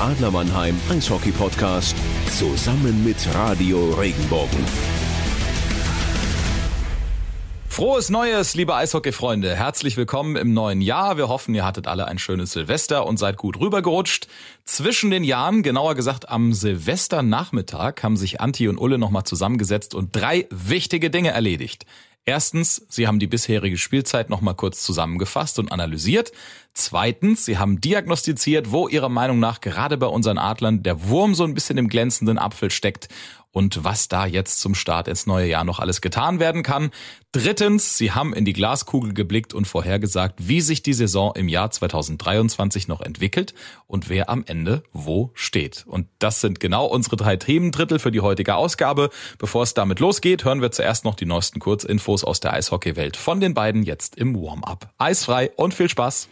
der Adler Mannheim Eishockey Podcast zusammen mit Radio Regenbogen. Frohes Neues, liebe Eishockey-Freunde. Herzlich willkommen im neuen Jahr. Wir hoffen, ihr hattet alle ein schönes Silvester und seid gut rübergerutscht. Zwischen den Jahren, genauer gesagt am Silvesternachmittag, haben sich Anti und Ulle nochmal zusammengesetzt und drei wichtige Dinge erledigt. Erstens, sie haben die bisherige Spielzeit nochmal kurz zusammengefasst und analysiert. Zweitens, sie haben diagnostiziert, wo ihrer Meinung nach gerade bei unseren Adlern der Wurm so ein bisschen im glänzenden Apfel steckt und was da jetzt zum Start ins neue Jahr noch alles getan werden kann. Drittens, sie haben in die Glaskugel geblickt und vorhergesagt, wie sich die Saison im Jahr 2023 noch entwickelt und wer am Ende wo steht. Und das sind genau unsere drei Themendrittel für die heutige Ausgabe. Bevor es damit losgeht, hören wir zuerst noch die neuesten Kurzinfos aus der Eishockeywelt von den beiden jetzt im Warm-up. Eisfrei und viel Spaß!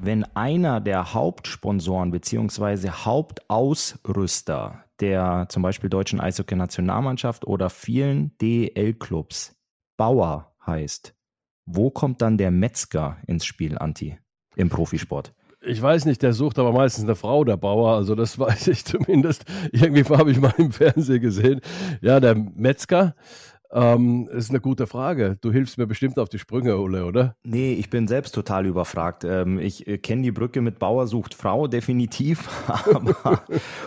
wenn einer der Hauptsponsoren bzw. Hauptausrüster der zum Beispiel deutschen Eishockey-Nationalmannschaft oder vielen DEL-Clubs Bauer heißt, wo kommt dann der Metzger ins Spiel, Anti, im Profisport? Ich weiß nicht, der sucht aber meistens eine Frau, der Bauer. Also das weiß ich zumindest. Irgendwie habe ich mal im Fernsehen gesehen. Ja, der Metzger ähm, ist eine gute Frage. Du hilfst mir bestimmt auf die Sprünge, Ulle, oder? Nee, ich bin selbst total überfragt. Ähm, ich äh, kenne die Brücke mit Bauer sucht Frau definitiv, aber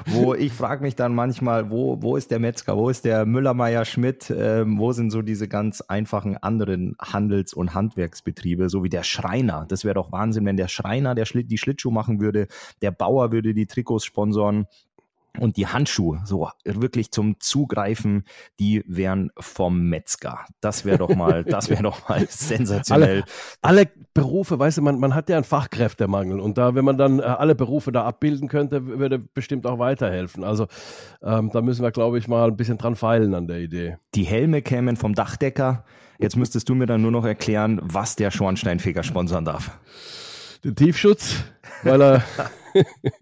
wo ich frage mich dann manchmal, wo, wo ist der Metzger, wo ist der Müller, Schmidt, ähm, wo sind so diese ganz einfachen anderen Handels- und Handwerksbetriebe, so wie der Schreiner. Das wäre doch Wahnsinn, wenn der Schreiner der Schlitt, die Schlittschuh machen würde, der Bauer würde die Trikots sponsoren und die Handschuhe, so wirklich zum Zugreifen, die wären vom Metzger. Das wäre doch mal, das wäre doch mal sensationell. Alle, alle, Berufe, weißt du, man, man hat ja einen Fachkräftemangel und da, wenn man dann äh, alle Berufe da abbilden könnte, würde bestimmt auch weiterhelfen. Also ähm, da müssen wir, glaube ich, mal ein bisschen dran feilen an der Idee. Die Helme kämen vom Dachdecker. Jetzt müsstest du mir dann nur noch erklären, was der Schornsteinfeger sponsern darf. Den Tiefschutz, weil er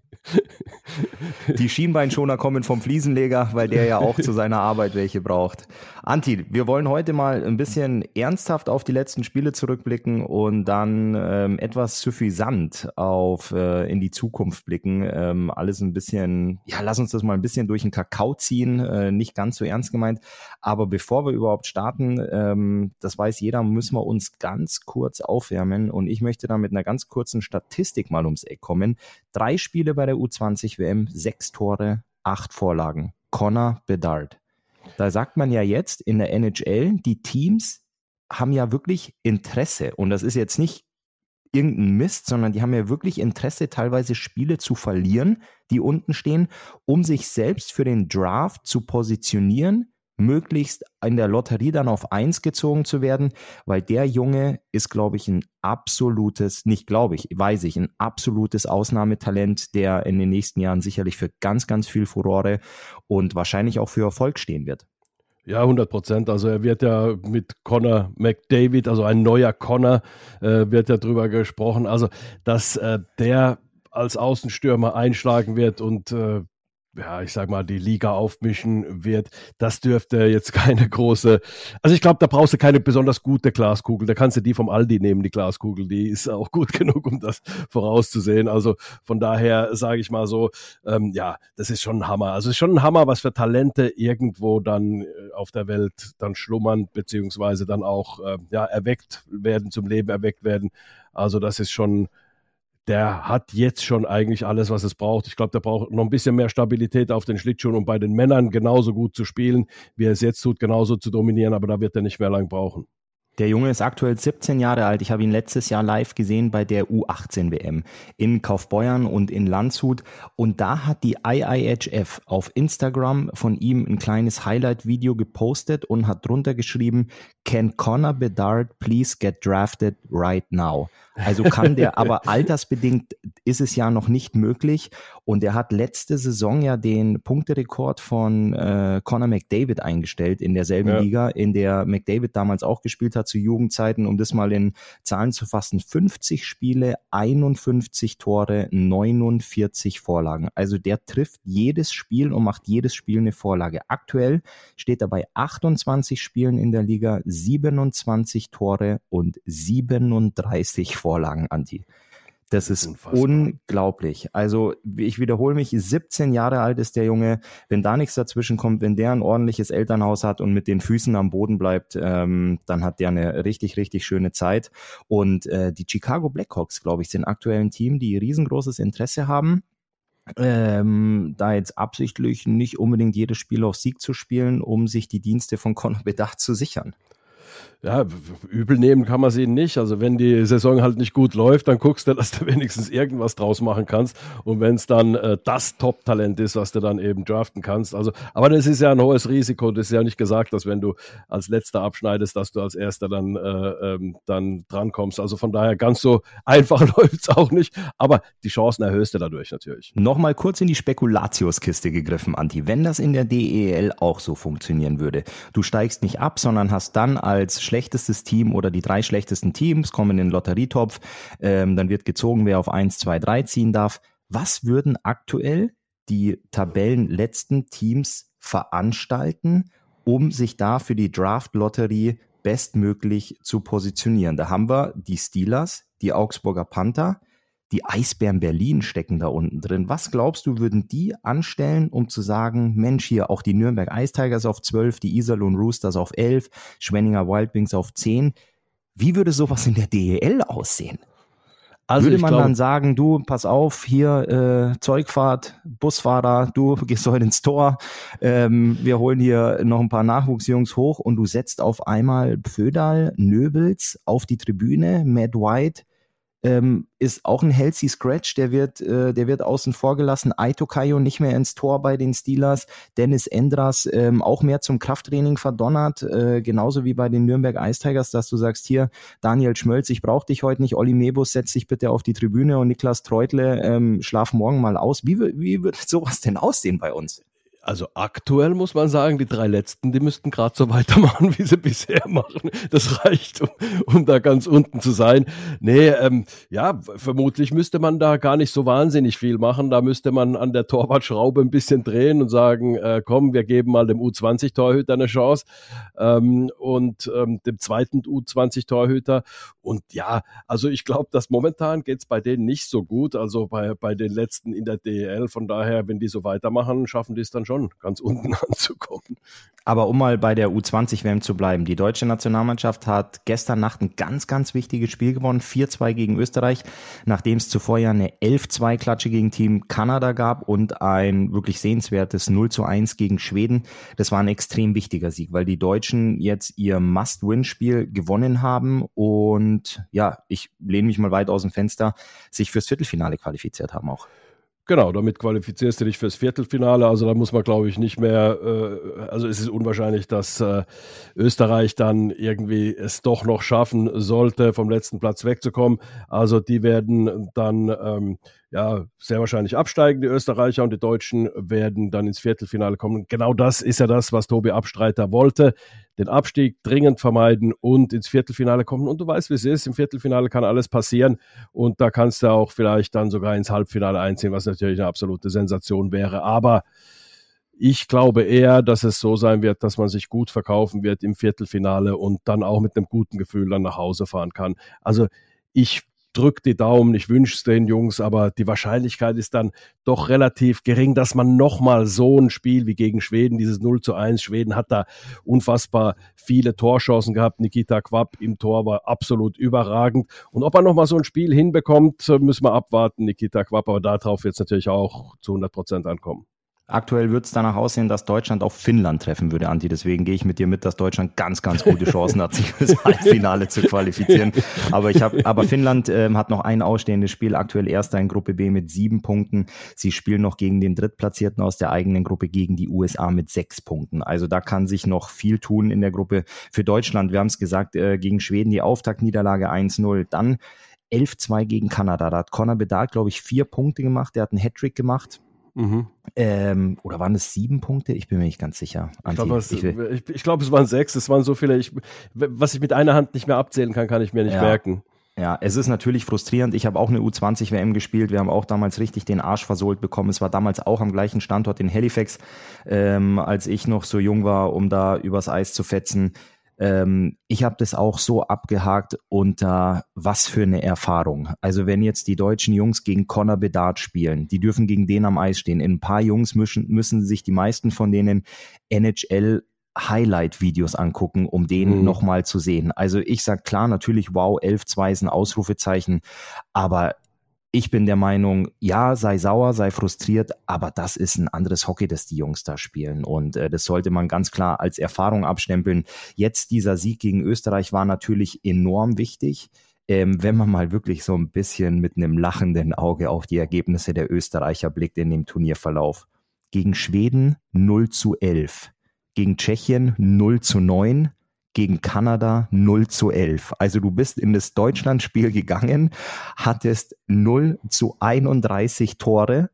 Die Schienbeinschoner kommen vom Fliesenleger, weil der ja auch zu seiner Arbeit welche braucht. Anti, wir wollen heute mal ein bisschen ernsthaft auf die letzten Spiele zurückblicken und dann ähm, etwas suffisant auf äh, in die Zukunft blicken. Ähm, alles ein bisschen, ja, lass uns das mal ein bisschen durch den Kakao ziehen, äh, nicht ganz so ernst gemeint. Aber bevor wir überhaupt starten, ähm, das weiß jeder, müssen wir uns ganz kurz aufwärmen und ich möchte da mit einer ganz kurzen Statistik mal ums Eck kommen. Drei Spiele bei der U20 WM, sechs Tore, acht Vorlagen. Connor Bedard. Da sagt man ja jetzt in der NHL, die Teams haben ja wirklich Interesse. Und das ist jetzt nicht irgendein Mist, sondern die haben ja wirklich Interesse, teilweise Spiele zu verlieren, die unten stehen, um sich selbst für den Draft zu positionieren, möglichst in der Lotterie dann auf eins gezogen zu werden, weil der Junge ist, glaube ich, ein absolutes, nicht glaube ich, weiß ich, ein absolutes Ausnahmetalent, der in den nächsten Jahren sicherlich für ganz, ganz viel Furore und wahrscheinlich auch für Erfolg stehen wird. Ja, 100 Prozent. Also er wird ja mit Connor McDavid, also ein neuer Connor, äh, wird ja drüber gesprochen. Also, dass äh, der als Außenstürmer einschlagen wird und äh, ja, ich sag mal, die Liga aufmischen wird, das dürfte jetzt keine große, also ich glaube, da brauchst du keine besonders gute Glaskugel, da kannst du die vom Aldi nehmen, die Glaskugel, die ist auch gut genug, um das vorauszusehen, also von daher sage ich mal so, ähm, ja, das ist schon ein Hammer, also es ist schon ein Hammer, was für Talente irgendwo dann äh, auf der Welt dann schlummern, beziehungsweise dann auch, äh, ja, erweckt werden, zum Leben erweckt werden, also das ist schon der hat jetzt schon eigentlich alles, was es braucht. Ich glaube, der braucht noch ein bisschen mehr Stabilität auf den Schlittschuhen, um bei den Männern genauso gut zu spielen, wie er es jetzt tut, genauso zu dominieren, aber da wird er nicht mehr lang brauchen. Der Junge ist aktuell 17 Jahre alt. Ich habe ihn letztes Jahr live gesehen bei der U18 WM in Kaufbeuern und in Landshut. Und da hat die IIHF auf Instagram von ihm ein kleines Highlight-Video gepostet und hat drunter geschrieben, Can Connor Bedard please get drafted right now? Also kann der, aber altersbedingt ist es ja noch nicht möglich. Und er hat letzte Saison ja den Punkterekord von äh, Conor McDavid eingestellt in derselben ja. Liga, in der McDavid damals auch gespielt hat zu Jugendzeiten, um das mal in Zahlen zu fassen. 50 Spiele, 51 Tore, 49 Vorlagen. Also der trifft jedes Spiel und macht jedes Spiel eine Vorlage. Aktuell steht er bei 28 Spielen in der Liga, 27 Tore und 37 Vorlagen, Anti. Das ist Unfassbar. unglaublich. Also ich wiederhole mich, 17 Jahre alt ist der Junge. Wenn da nichts dazwischen kommt, wenn der ein ordentliches Elternhaus hat und mit den Füßen am Boden bleibt, ähm, dann hat der eine richtig, richtig schöne Zeit. Und äh, die Chicago Blackhawks, glaube ich, sind aktuell ein Team, die riesengroßes Interesse haben. Ähm, da jetzt absichtlich nicht unbedingt jedes Spiel auf Sieg zu spielen, um sich die Dienste von Conor Bedacht zu sichern ja, übel nehmen kann man sie nicht. Also wenn die Saison halt nicht gut läuft, dann guckst du, dass du wenigstens irgendwas draus machen kannst. Und wenn es dann äh, das Top-Talent ist, was du dann eben draften kannst. Also, aber das ist ja ein hohes Risiko. Das ist ja nicht gesagt, dass wenn du als Letzter abschneidest, dass du als Erster dann, äh, ähm, dann drankommst. Also von daher ganz so einfach läuft es auch nicht. Aber die Chancen erhöhst du dadurch natürlich. Nochmal kurz in die Spekulatiuskiste gegriffen, Anti. Wenn das in der DEL auch so funktionieren würde, du steigst nicht ab, sondern hast dann als schlechtestes Team oder die drei schlechtesten Teams kommen in den Lotterietopf. Ähm, dann wird gezogen, wer auf 1, 2, 3 ziehen darf. Was würden aktuell die Tabellenletzten Teams veranstalten, um sich da für die Draft-Lotterie bestmöglich zu positionieren? Da haben wir die Steelers, die Augsburger Panther, die Eisbären Berlin stecken da unten drin. Was glaubst du, würden die anstellen, um zu sagen, Mensch, hier auch die Nürnberg Ice Tigers auf 12, die Iserlohn Roosters auf 11, Schwenninger Wildwings auf 10? Wie würde sowas in der DEL aussehen? Also Würde man glaub, dann sagen, du, pass auf, hier äh, Zeugfahrt, Busfahrer, du gehst heute ins Tor, ähm, wir holen hier noch ein paar Nachwuchsjungs hoch und du setzt auf einmal Pfödal, Nöbels auf die Tribüne, Matt White, ähm, ist auch ein healthy Scratch, der wird, äh, der wird außen vor gelassen. Aito Kayo nicht mehr ins Tor bei den Steelers. Dennis Endras ähm, auch mehr zum Krafttraining verdonnert, äh, genauso wie bei den Nürnberg Ice Tigers, dass du sagst, hier, Daniel Schmölz, ich brauche dich heute nicht, Olli Mebus, setz dich bitte auf die Tribüne und Niklas Treutle, ähm, schlaf morgen mal aus. Wie, wie wird sowas denn aussehen bei uns? Also aktuell muss man sagen, die drei letzten, die müssten gerade so weitermachen, wie sie bisher machen. Das reicht, um, um da ganz unten zu sein. Nee, ähm, ja, vermutlich müsste man da gar nicht so wahnsinnig viel machen. Da müsste man an der Torwartschraube ein bisschen drehen und sagen, äh, komm, wir geben mal dem U20-Torhüter eine Chance ähm, und ähm, dem zweiten U20-Torhüter. Und ja, also ich glaube, dass momentan geht's bei denen nicht so gut, also bei, bei den letzten in der DEL. Von daher, wenn die so weitermachen, schaffen die es dann schon schon ganz unten anzukommen. Aber um mal bei der U20-WM zu bleiben, die deutsche Nationalmannschaft hat gestern Nacht ein ganz, ganz wichtiges Spiel gewonnen, 4-2 gegen Österreich, nachdem es zuvor ja eine 11-2-Klatsche gegen Team Kanada gab und ein wirklich sehenswertes 0-1 gegen Schweden. Das war ein extrem wichtiger Sieg, weil die Deutschen jetzt ihr Must-Win-Spiel gewonnen haben und ja, ich lehne mich mal weit aus dem Fenster, sich fürs Viertelfinale qualifiziert haben auch. Genau, damit qualifizierst du dich fürs Viertelfinale. Also da muss man, glaube ich, nicht mehr, äh, also es ist unwahrscheinlich, dass äh, Österreich dann irgendwie es doch noch schaffen sollte, vom letzten Platz wegzukommen. Also die werden dann ähm, ja, sehr wahrscheinlich absteigen. Die Österreicher und die Deutschen werden dann ins Viertelfinale kommen. Genau das ist ja das, was Tobi Abstreiter wollte. Den Abstieg dringend vermeiden und ins Viertelfinale kommen. Und du weißt, wie es ist. Im Viertelfinale kann alles passieren. Und da kannst du auch vielleicht dann sogar ins Halbfinale einziehen, was natürlich eine absolute Sensation wäre. Aber ich glaube eher, dass es so sein wird, dass man sich gut verkaufen wird im Viertelfinale und dann auch mit einem guten Gefühl dann nach Hause fahren kann. Also ich drückt die Daumen, ich wünsche es den Jungs, aber die Wahrscheinlichkeit ist dann doch relativ gering, dass man nochmal so ein Spiel wie gegen Schweden, dieses 0 zu 1, Schweden hat da unfassbar viele Torchancen gehabt, Nikita Quapp im Tor war absolut überragend. Und ob er nochmal so ein Spiel hinbekommt, müssen wir abwarten, Nikita Quapp, aber darauf wird es natürlich auch zu 100 Prozent ankommen. Aktuell wird es danach aussehen, dass Deutschland auf Finnland treffen würde, Anti. Deswegen gehe ich mit dir mit, dass Deutschland ganz, ganz gute Chancen hat, sich fürs Halbfinale zu qualifizieren. Aber ich habe, aber Finnland ähm, hat noch ein ausstehendes Spiel, aktuell erster in Gruppe B mit sieben Punkten. Sie spielen noch gegen den Drittplatzierten aus der eigenen Gruppe gegen die USA mit sechs Punkten. Also da kann sich noch viel tun in der Gruppe für Deutschland. Wir haben es gesagt, äh, gegen Schweden die Auftaktniederlage 1-0. Dann 11-2 gegen Kanada. Da hat Conor Bedard, glaube ich, vier Punkte gemacht. Der hat einen Hattrick gemacht Mhm. Ähm, oder waren es sieben Punkte? Ich bin mir nicht ganz sicher. ich glaube, es, ich, ich glaub, es waren sechs. Es waren so viele. Ich, was ich mit einer Hand nicht mehr abzählen kann, kann ich mir nicht ja. merken. Ja, es ist natürlich frustrierend. Ich habe auch eine U20 WM gespielt. Wir haben auch damals richtig den Arsch versohlt bekommen. Es war damals auch am gleichen Standort in Halifax, ähm, als ich noch so jung war, um da übers Eis zu fetzen. Ähm, ich habe das auch so abgehakt unter was für eine Erfahrung. Also wenn jetzt die deutschen Jungs gegen Conor Bedard spielen, die dürfen gegen den am Eis stehen. In ein paar Jungs müssen, müssen sich die meisten von denen NHL Highlight-Videos angucken, um den mhm. nochmal zu sehen. Also ich sag klar, natürlich, wow, 11-2 ist ein Ausrufezeichen, aber ich bin der Meinung, ja, sei sauer, sei frustriert, aber das ist ein anderes Hockey, das die Jungs da spielen. Und äh, das sollte man ganz klar als Erfahrung abstempeln. Jetzt dieser Sieg gegen Österreich war natürlich enorm wichtig. Ähm, wenn man mal wirklich so ein bisschen mit einem lachenden Auge auf die Ergebnisse der Österreicher blickt in dem Turnierverlauf. Gegen Schweden 0 zu 11, gegen Tschechien 0 zu 9, gegen Kanada 0 zu 11. Also du bist in das Deutschlandspiel gegangen, hattest 0 zu 31 Tore.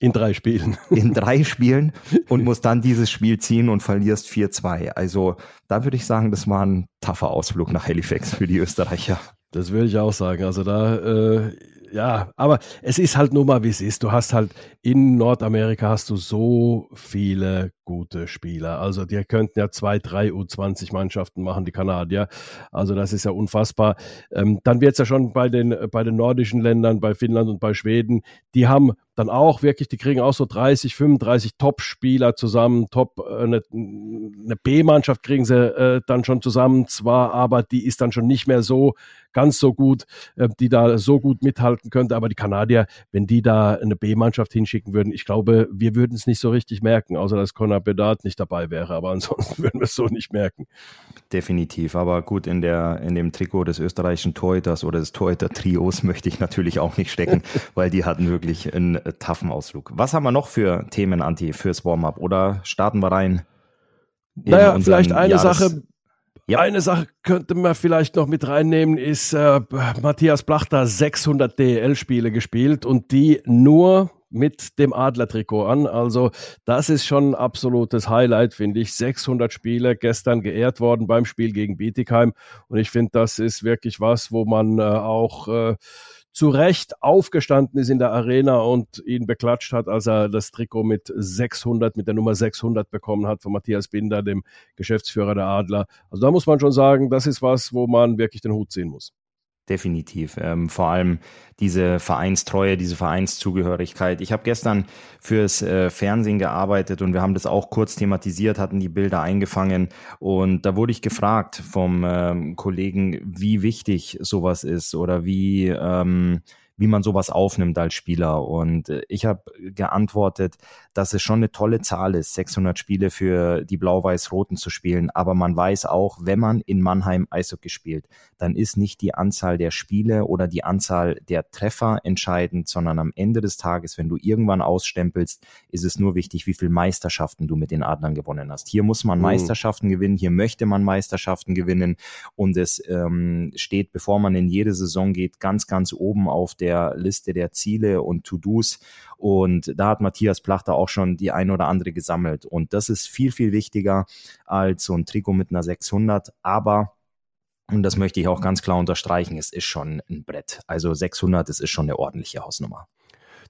In drei Spielen. In drei Spielen und musst dann dieses Spiel ziehen und verlierst 4-2. Also da würde ich sagen, das war ein taffer Ausflug nach Halifax für die Österreicher. Das würde ich auch sagen. Also da äh, ja, aber es ist halt nur mal, wie es ist. Du hast halt in Nordamerika hast du so viele gute Spieler. Also die könnten ja zwei, drei U20-Mannschaften machen, die Kanadier. Also das ist ja unfassbar. Ähm, dann wird es ja schon bei den, bei den nordischen Ländern, bei Finnland und bei Schweden, die haben dann auch wirklich, die kriegen auch so 30, 35 Top-Spieler zusammen, Top, äh, eine, eine B-Mannschaft kriegen sie äh, dann schon zusammen, zwar, aber die ist dann schon nicht mehr so ganz so gut, äh, die da so gut mithalten könnte. Aber die Kanadier, wenn die da eine B-Mannschaft hinschicken würden, ich glaube, wir würden es nicht so richtig merken, außer dass Conor Bedard nicht dabei wäre. Aber ansonsten würden wir es so nicht merken. Definitiv. Aber gut, in, der, in dem Trikot des österreichischen Torhüters oder des Torhüter-Trios möchte ich natürlich auch nicht stecken, weil die hatten wirklich einen taffen Ausflug. Was haben wir noch für Themen, Anti, fürs Warm-up? Oder starten wir rein? Naja, vielleicht eine Jahres Sache, ja. Eine Sache könnte man vielleicht noch mit reinnehmen, ist äh, Matthias Blachter 600 DEL-Spiele gespielt und die nur mit dem Adler-Trikot an. Also das ist schon ein absolutes Highlight, finde ich. 600 Spiele gestern geehrt worden beim Spiel gegen Bietigheim und ich finde, das ist wirklich was, wo man äh, auch äh, zu Recht aufgestanden ist in der Arena und ihn beklatscht hat, als er das Trikot mit 600, mit der Nummer 600 bekommen hat von Matthias Binder, dem Geschäftsführer der Adler. Also da muss man schon sagen, das ist was, wo man wirklich den Hut ziehen muss. Definitiv. Ähm, vor allem diese Vereinstreue, diese Vereinszugehörigkeit. Ich habe gestern fürs äh, Fernsehen gearbeitet und wir haben das auch kurz thematisiert, hatten die Bilder eingefangen und da wurde ich gefragt vom ähm, Kollegen, wie wichtig sowas ist oder wie ähm, wie man sowas aufnimmt als Spieler. Und äh, ich habe geantwortet, dass es schon eine tolle Zahl ist, 600 Spiele für die Blau-Weiß-Roten zu spielen. Aber man weiß auch, wenn man in Mannheim Eishockey spielt, dann ist nicht die Anzahl der Spiele oder die Anzahl der Treffer entscheidend, sondern am Ende des Tages, wenn du irgendwann ausstempelst, ist es nur wichtig, wie viele Meisterschaften du mit den Adlern gewonnen hast. Hier muss man mhm. Meisterschaften gewinnen, hier möchte man Meisterschaften gewinnen und es ähm, steht, bevor man in jede Saison geht, ganz, ganz oben auf der Liste der Ziele und To-Dos. Und da hat Matthias Plachter auch schon die ein oder andere gesammelt. Und das ist viel, viel wichtiger als so ein Trikot mit einer 600. Aber und das möchte ich auch ganz klar unterstreichen, es ist schon ein Brett. Also 600, das ist schon eine ordentliche Hausnummer.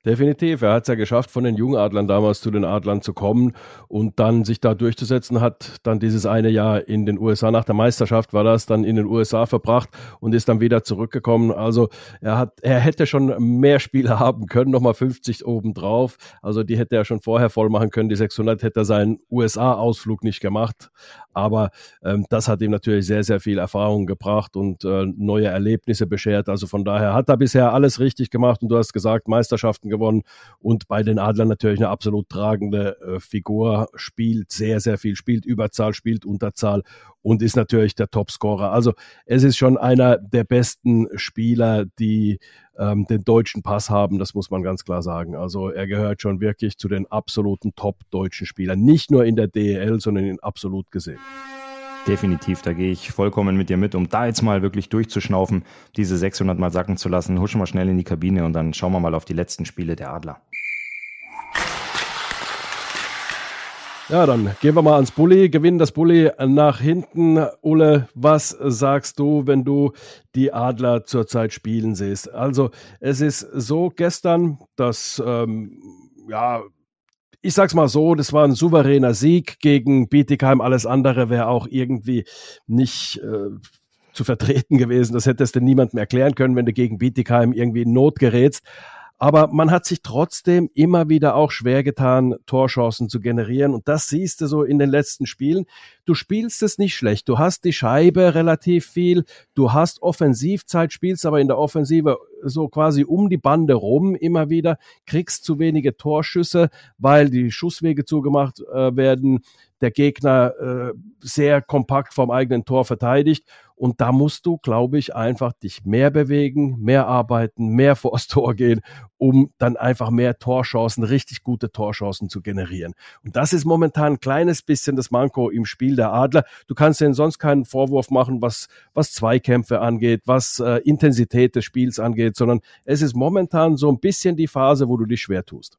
Definitiv. Er hat es ja geschafft, von den Jungadlern damals zu den Adlern zu kommen und dann sich da durchzusetzen, hat dann dieses eine Jahr in den USA, nach der Meisterschaft war das, dann in den USA verbracht und ist dann wieder zurückgekommen. Also er hat, er hätte schon mehr Spiele haben können, nochmal 50 obendrauf. Also die hätte er schon vorher voll machen können. Die 600 hätte er seinen USA-Ausflug nicht gemacht. Aber ähm, das hat ihm natürlich sehr, sehr viel Erfahrung gebracht und äh, neue Erlebnisse beschert. Also von daher hat er bisher alles richtig gemacht und du hast gesagt, Meisterschaften gewonnen und bei den Adlern natürlich eine absolut tragende äh, Figur, spielt sehr, sehr viel, spielt Überzahl, spielt Unterzahl und ist natürlich der Topscorer. Also es ist schon einer der besten Spieler, die ähm, den deutschen Pass haben, das muss man ganz klar sagen. Also er gehört schon wirklich zu den absoluten Top-deutschen Spielern, nicht nur in der DEL, sondern in absolut gesehen. Definitiv, da gehe ich vollkommen mit dir mit, um da jetzt mal wirklich durchzuschnaufen, diese 600 mal sacken zu lassen. Huschen wir schnell in die Kabine und dann schauen wir mal auf die letzten Spiele der Adler. Ja, dann gehen wir mal ans Bulli, gewinnen das Bulli nach hinten. Ulle, was sagst du, wenn du die Adler zurzeit spielen siehst? Also, es ist so gestern, dass ähm, ja, ich sag's mal so, das war ein souveräner Sieg gegen Bietigheim. Alles andere wäre auch irgendwie nicht äh, zu vertreten gewesen. Das hätte es denn niemandem erklären können, wenn du gegen Bietigheim irgendwie in Not gerätst. Aber man hat sich trotzdem immer wieder auch schwer getan, Torchancen zu generieren. Und das siehst du so in den letzten Spielen. Du spielst es nicht schlecht. Du hast die Scheibe relativ viel. Du hast Offensivzeit, spielst aber in der Offensive so quasi um die Bande rum immer wieder, kriegst zu wenige Torschüsse, weil die Schusswege zugemacht äh, werden, der Gegner äh, sehr kompakt vom eigenen Tor verteidigt. Und da musst du, glaube ich, einfach dich mehr bewegen, mehr arbeiten, mehr vors Tor gehen, um dann einfach mehr Torchancen, richtig gute Torchancen zu generieren. Und das ist momentan ein kleines bisschen das Manko im Spiel der Adler. Du kannst denen sonst keinen Vorwurf machen, was, was Zweikämpfe angeht, was äh, Intensität des Spiels angeht, sondern es ist momentan so ein bisschen die Phase, wo du dich schwer tust.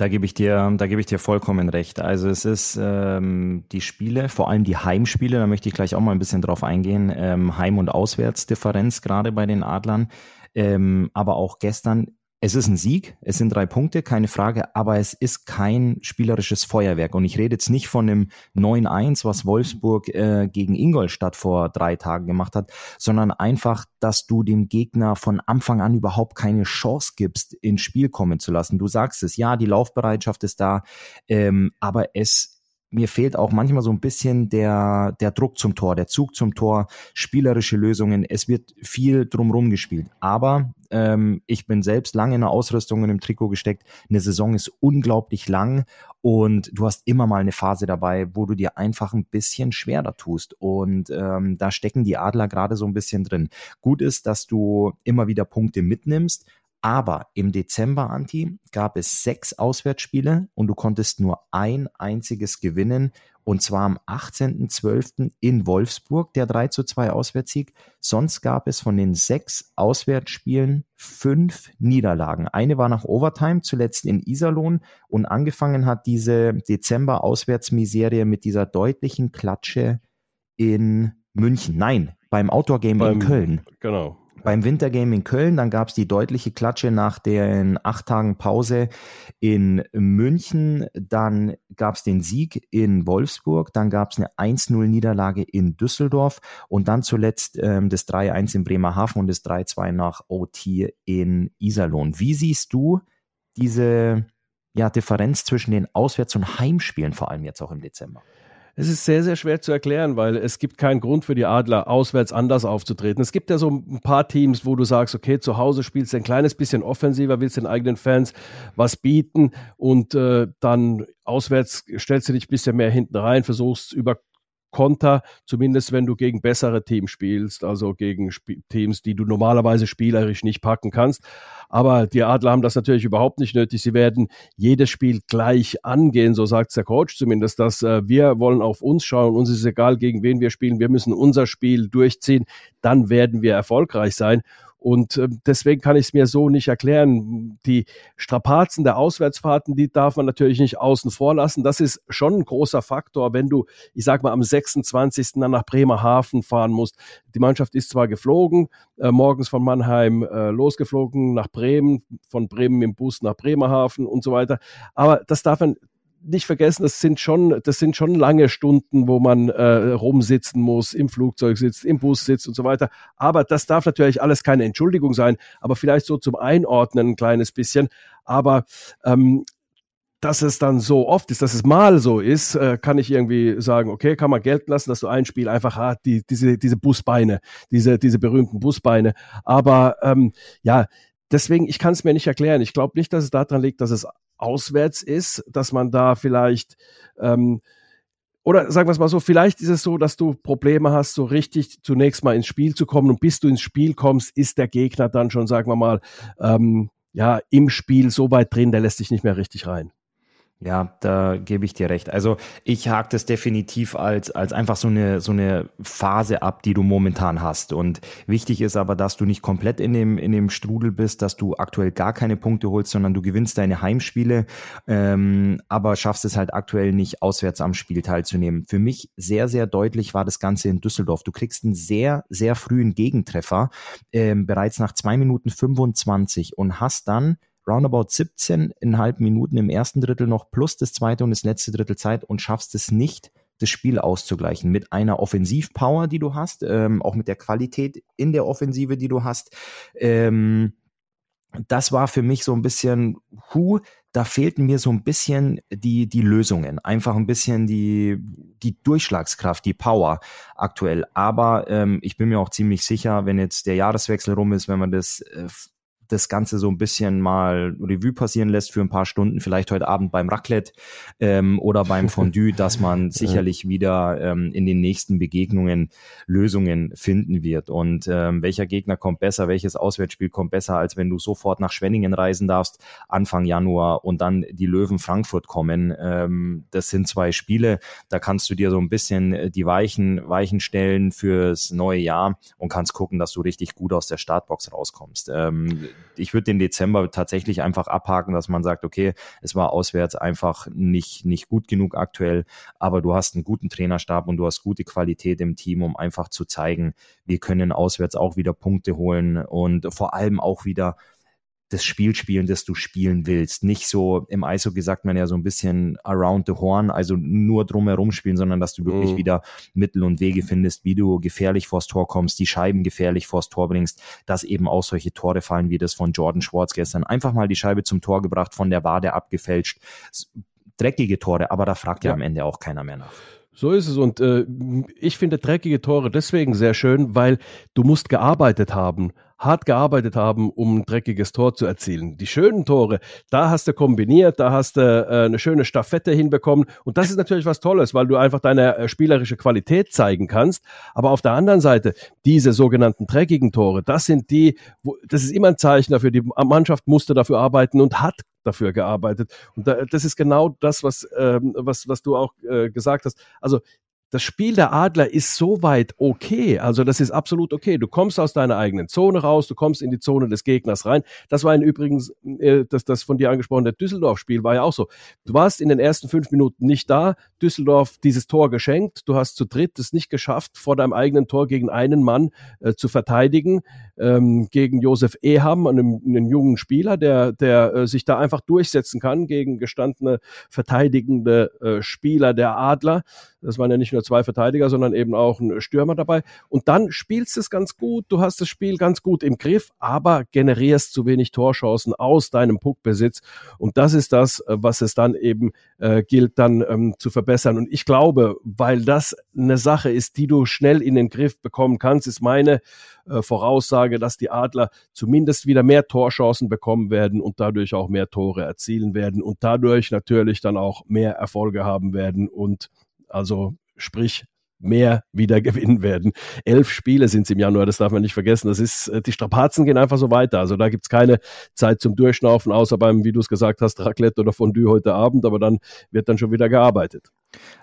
Da gebe ich dir, da gebe ich dir vollkommen recht. Also es ist ähm, die Spiele, vor allem die Heimspiele, da möchte ich gleich auch mal ein bisschen drauf eingehen. Ähm, Heim- und Auswärtsdifferenz gerade bei den Adlern. Ähm, aber auch gestern es ist ein Sieg, es sind drei Punkte, keine Frage, aber es ist kein spielerisches Feuerwerk. Und ich rede jetzt nicht von dem 9-1, was Wolfsburg äh, gegen Ingolstadt vor drei Tagen gemacht hat, sondern einfach, dass du dem Gegner von Anfang an überhaupt keine Chance gibst, ins Spiel kommen zu lassen. Du sagst es, ja, die Laufbereitschaft ist da, ähm, aber es mir fehlt auch manchmal so ein bisschen der, der Druck zum Tor, der Zug zum Tor, spielerische Lösungen. Es wird viel drumrum gespielt. Aber ähm, ich bin selbst lange in der Ausrüstung und im Trikot gesteckt. Eine Saison ist unglaublich lang und du hast immer mal eine Phase dabei, wo du dir einfach ein bisschen schwerer tust. Und ähm, da stecken die Adler gerade so ein bisschen drin. Gut ist, dass du immer wieder Punkte mitnimmst, aber im Dezember, Anti, gab es sechs Auswärtsspiele und du konntest nur ein einziges gewinnen. Und zwar am 18.12. in Wolfsburg, der 3 zu 2 Auswärtssieg. Sonst gab es von den sechs Auswärtsspielen fünf Niederlagen. Eine war nach Overtime, zuletzt in Iserlohn. Und angefangen hat diese Dezember-Auswärtsmiserie mit dieser deutlichen Klatsche in München. Nein, beim Outdoor-Game in Köln. Genau beim Wintergame in Köln. Dann gab es die deutliche Klatsche nach den acht Tagen Pause in München. Dann gab es den Sieg in Wolfsburg. Dann gab es eine 1-0-Niederlage in Düsseldorf. Und dann zuletzt ähm, das 3-1 in Bremerhaven und das 3-2 nach OT in Iserlohn. Wie siehst du diese ja, Differenz zwischen den Auswärts- und Heimspielen, vor allem jetzt auch im Dezember? Es ist sehr, sehr schwer zu erklären, weil es gibt keinen Grund für die Adler, auswärts anders aufzutreten. Es gibt ja so ein paar Teams, wo du sagst, okay, zu Hause spielst du ein kleines bisschen offensiver, willst den eigenen Fans was bieten und äh, dann auswärts stellst du dich ein bisschen mehr hinten rein, versuchst über Konter, zumindest wenn du gegen bessere Teams spielst, also gegen Sp Teams, die du normalerweise spielerisch nicht packen kannst. Aber die Adler haben das natürlich überhaupt nicht nötig. Sie werden jedes Spiel gleich angehen, so sagt der Coach zumindest, dass äh, wir wollen auf uns schauen. Uns ist egal, gegen wen wir spielen. Wir müssen unser Spiel durchziehen. Dann werden wir erfolgreich sein. Und äh, deswegen kann ich es mir so nicht erklären. Die Strapazen der Auswärtsfahrten, die darf man natürlich nicht außen vor lassen. Das ist schon ein großer Faktor, wenn du, ich sag mal, am 26. dann nach Bremerhaven fahren musst. Die Mannschaft ist zwar geflogen, äh, morgens von Mannheim äh, losgeflogen nach Bremen, von Bremen im Bus nach Bremerhaven und so weiter. Aber das darf man nicht vergessen, das sind schon, das sind schon lange Stunden, wo man äh, rumsitzen muss, im Flugzeug sitzt, im Bus sitzt und so weiter. Aber das darf natürlich alles keine Entschuldigung sein, aber vielleicht so zum Einordnen ein kleines bisschen. Aber ähm, dass es dann so oft ist, dass es mal so ist, äh, kann ich irgendwie sagen, okay, kann man gelten lassen, dass du ein Spiel einfach hat, die, diese, diese Busbeine, diese, diese berühmten Busbeine. Aber ähm, ja, deswegen, ich kann es mir nicht erklären. Ich glaube nicht, dass es daran liegt, dass es auswärts ist, dass man da vielleicht ähm, oder sagen wir es mal so, vielleicht ist es so, dass du Probleme hast, so richtig zunächst mal ins Spiel zu kommen und bis du ins Spiel kommst, ist der Gegner dann schon, sagen wir mal, ähm, ja, im Spiel so weit drin, der lässt dich nicht mehr richtig rein. Ja, da gebe ich dir recht. Also ich hake das definitiv als, als einfach so eine, so eine Phase ab, die du momentan hast. Und wichtig ist aber, dass du nicht komplett in dem, in dem Strudel bist, dass du aktuell gar keine Punkte holst, sondern du gewinnst deine Heimspiele, ähm, aber schaffst es halt aktuell nicht, auswärts am Spiel teilzunehmen. Für mich sehr, sehr deutlich war das Ganze in Düsseldorf. Du kriegst einen sehr, sehr frühen Gegentreffer, ähm, bereits nach zwei Minuten 25 und hast dann roundabout 17,5 Minuten im ersten Drittel noch plus das zweite und das letzte Drittel Zeit und schaffst es nicht, das Spiel auszugleichen mit einer Offensivpower, die du hast, ähm, auch mit der Qualität in der Offensive, die du hast. Ähm, das war für mich so ein bisschen, hu, da fehlten mir so ein bisschen die, die Lösungen, einfach ein bisschen die, die Durchschlagskraft, die Power aktuell. Aber ähm, ich bin mir auch ziemlich sicher, wenn jetzt der Jahreswechsel rum ist, wenn man das äh, das Ganze so ein bisschen mal Revue passieren lässt für ein paar Stunden, vielleicht heute Abend beim Raclette ähm, oder beim Fondue, dass man sicherlich wieder ähm, in den nächsten Begegnungen Lösungen finden wird. Und ähm, welcher Gegner kommt besser, welches Auswärtsspiel kommt besser, als wenn du sofort nach Schwenningen reisen darfst, Anfang Januar und dann die Löwen Frankfurt kommen. Ähm, das sind zwei Spiele, da kannst du dir so ein bisschen äh, die Weichen, Weichen stellen fürs neue Jahr und kannst gucken, dass du richtig gut aus der Startbox rauskommst. Ähm, ich würde den Dezember tatsächlich einfach abhaken, dass man sagt, okay, es war auswärts einfach nicht, nicht gut genug aktuell, aber du hast einen guten Trainerstab und du hast gute Qualität im Team, um einfach zu zeigen, wir können auswärts auch wieder Punkte holen und vor allem auch wieder das Spiel spielen, das du spielen willst. Nicht so, im Eishockey sagt man ja so ein bisschen around the horn, also nur drumherum spielen, sondern dass du wirklich mhm. wieder Mittel und Wege findest, wie du gefährlich vors Tor kommst, die Scheiben gefährlich vors Tor bringst, dass eben auch solche Tore fallen, wie das von Jordan Schwartz gestern. Einfach mal die Scheibe zum Tor gebracht, von der Wade abgefälscht. Dreckige Tore, aber da fragt ja, ja am Ende auch keiner mehr nach. So ist es. Und äh, ich finde dreckige Tore deswegen sehr schön, weil du musst gearbeitet haben hart gearbeitet haben, um ein dreckiges Tor zu erzielen. Die schönen Tore, da hast du kombiniert, da hast du äh, eine schöne Staffette hinbekommen und das ist natürlich was Tolles, weil du einfach deine äh, spielerische Qualität zeigen kannst. Aber auf der anderen Seite, diese sogenannten dreckigen Tore, das sind die, wo, das ist immer ein Zeichen dafür, die Mannschaft musste dafür arbeiten und hat dafür gearbeitet. Und da, das ist genau das, was, ähm, was, was du auch äh, gesagt hast. Also das Spiel der Adler ist soweit okay. Also das ist absolut okay. Du kommst aus deiner eigenen Zone raus, du kommst in die Zone des Gegners rein. Das war übrigens, äh, das, das von dir angesprochene Düsseldorf-Spiel war ja auch so. Du warst in den ersten fünf Minuten nicht da. Düsseldorf dieses Tor geschenkt. Du hast zu dritt es nicht geschafft, vor deinem eigenen Tor gegen einen Mann äh, zu verteidigen, ähm, gegen Josef Eham, einen, einen jungen Spieler, der, der äh, sich da einfach durchsetzen kann gegen gestandene verteidigende äh, Spieler der Adler. Das waren ja nicht nur zwei Verteidiger, sondern eben auch ein Stürmer dabei. Und dann spielst du es ganz gut. Du hast das Spiel ganz gut im Griff, aber generierst zu wenig Torchancen aus deinem Puckbesitz. Und das ist das, äh, was es dann eben äh, gilt, dann ähm, zu verbessern. Und ich glaube, weil das eine Sache ist, die du schnell in den Griff bekommen kannst, ist meine äh, Voraussage, dass die Adler zumindest wieder mehr Torchancen bekommen werden und dadurch auch mehr Tore erzielen werden und dadurch natürlich dann auch mehr Erfolge haben werden und also sprich mehr wieder gewinnen werden. Elf Spiele sind es im Januar, das darf man nicht vergessen. Das ist, äh, die Strapazen gehen einfach so weiter. Also da gibt es keine Zeit zum Durchschnaufen, außer beim, wie du es gesagt hast, Raclette oder Fondue heute Abend, aber dann wird dann schon wieder gearbeitet.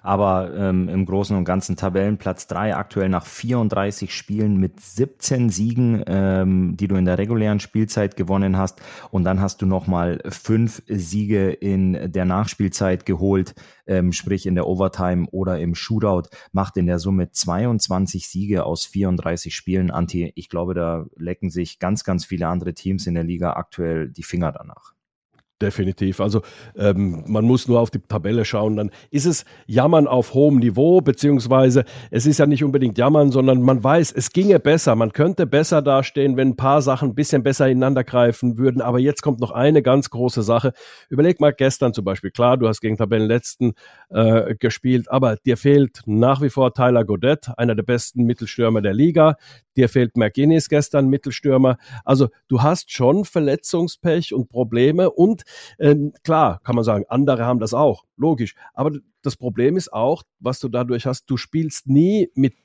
Aber ähm, im Großen und Ganzen Tabellenplatz 3 aktuell nach 34 Spielen mit 17 Siegen, ähm, die du in der regulären Spielzeit gewonnen hast. Und dann hast du nochmal fünf Siege in der Nachspielzeit geholt, ähm, sprich in der Overtime oder im Shootout. Macht in der Summe 22 Siege aus 34 Spielen. Anti, ich glaube, da lecken sich ganz, ganz viele andere Teams in der Liga aktuell die Finger danach. Definitiv. Also ähm, man muss nur auf die Tabelle schauen, dann ist es Jammern auf hohem Niveau, beziehungsweise es ist ja nicht unbedingt Jammern, sondern man weiß, es ginge besser, man könnte besser dastehen, wenn ein paar Sachen ein bisschen besser ineinander greifen würden. Aber jetzt kommt noch eine ganz große Sache. Überleg mal gestern zum Beispiel, klar, du hast gegen Tabellenletzten äh, gespielt, aber dir fehlt nach wie vor Tyler Godet, einer der besten Mittelstürmer der Liga. Dir fehlt McGuinness gestern, Mittelstürmer. Also du hast schon Verletzungspech und Probleme und ähm, klar, kann man sagen, andere haben das auch, logisch. Aber das Problem ist auch, was du dadurch hast, du spielst nie mit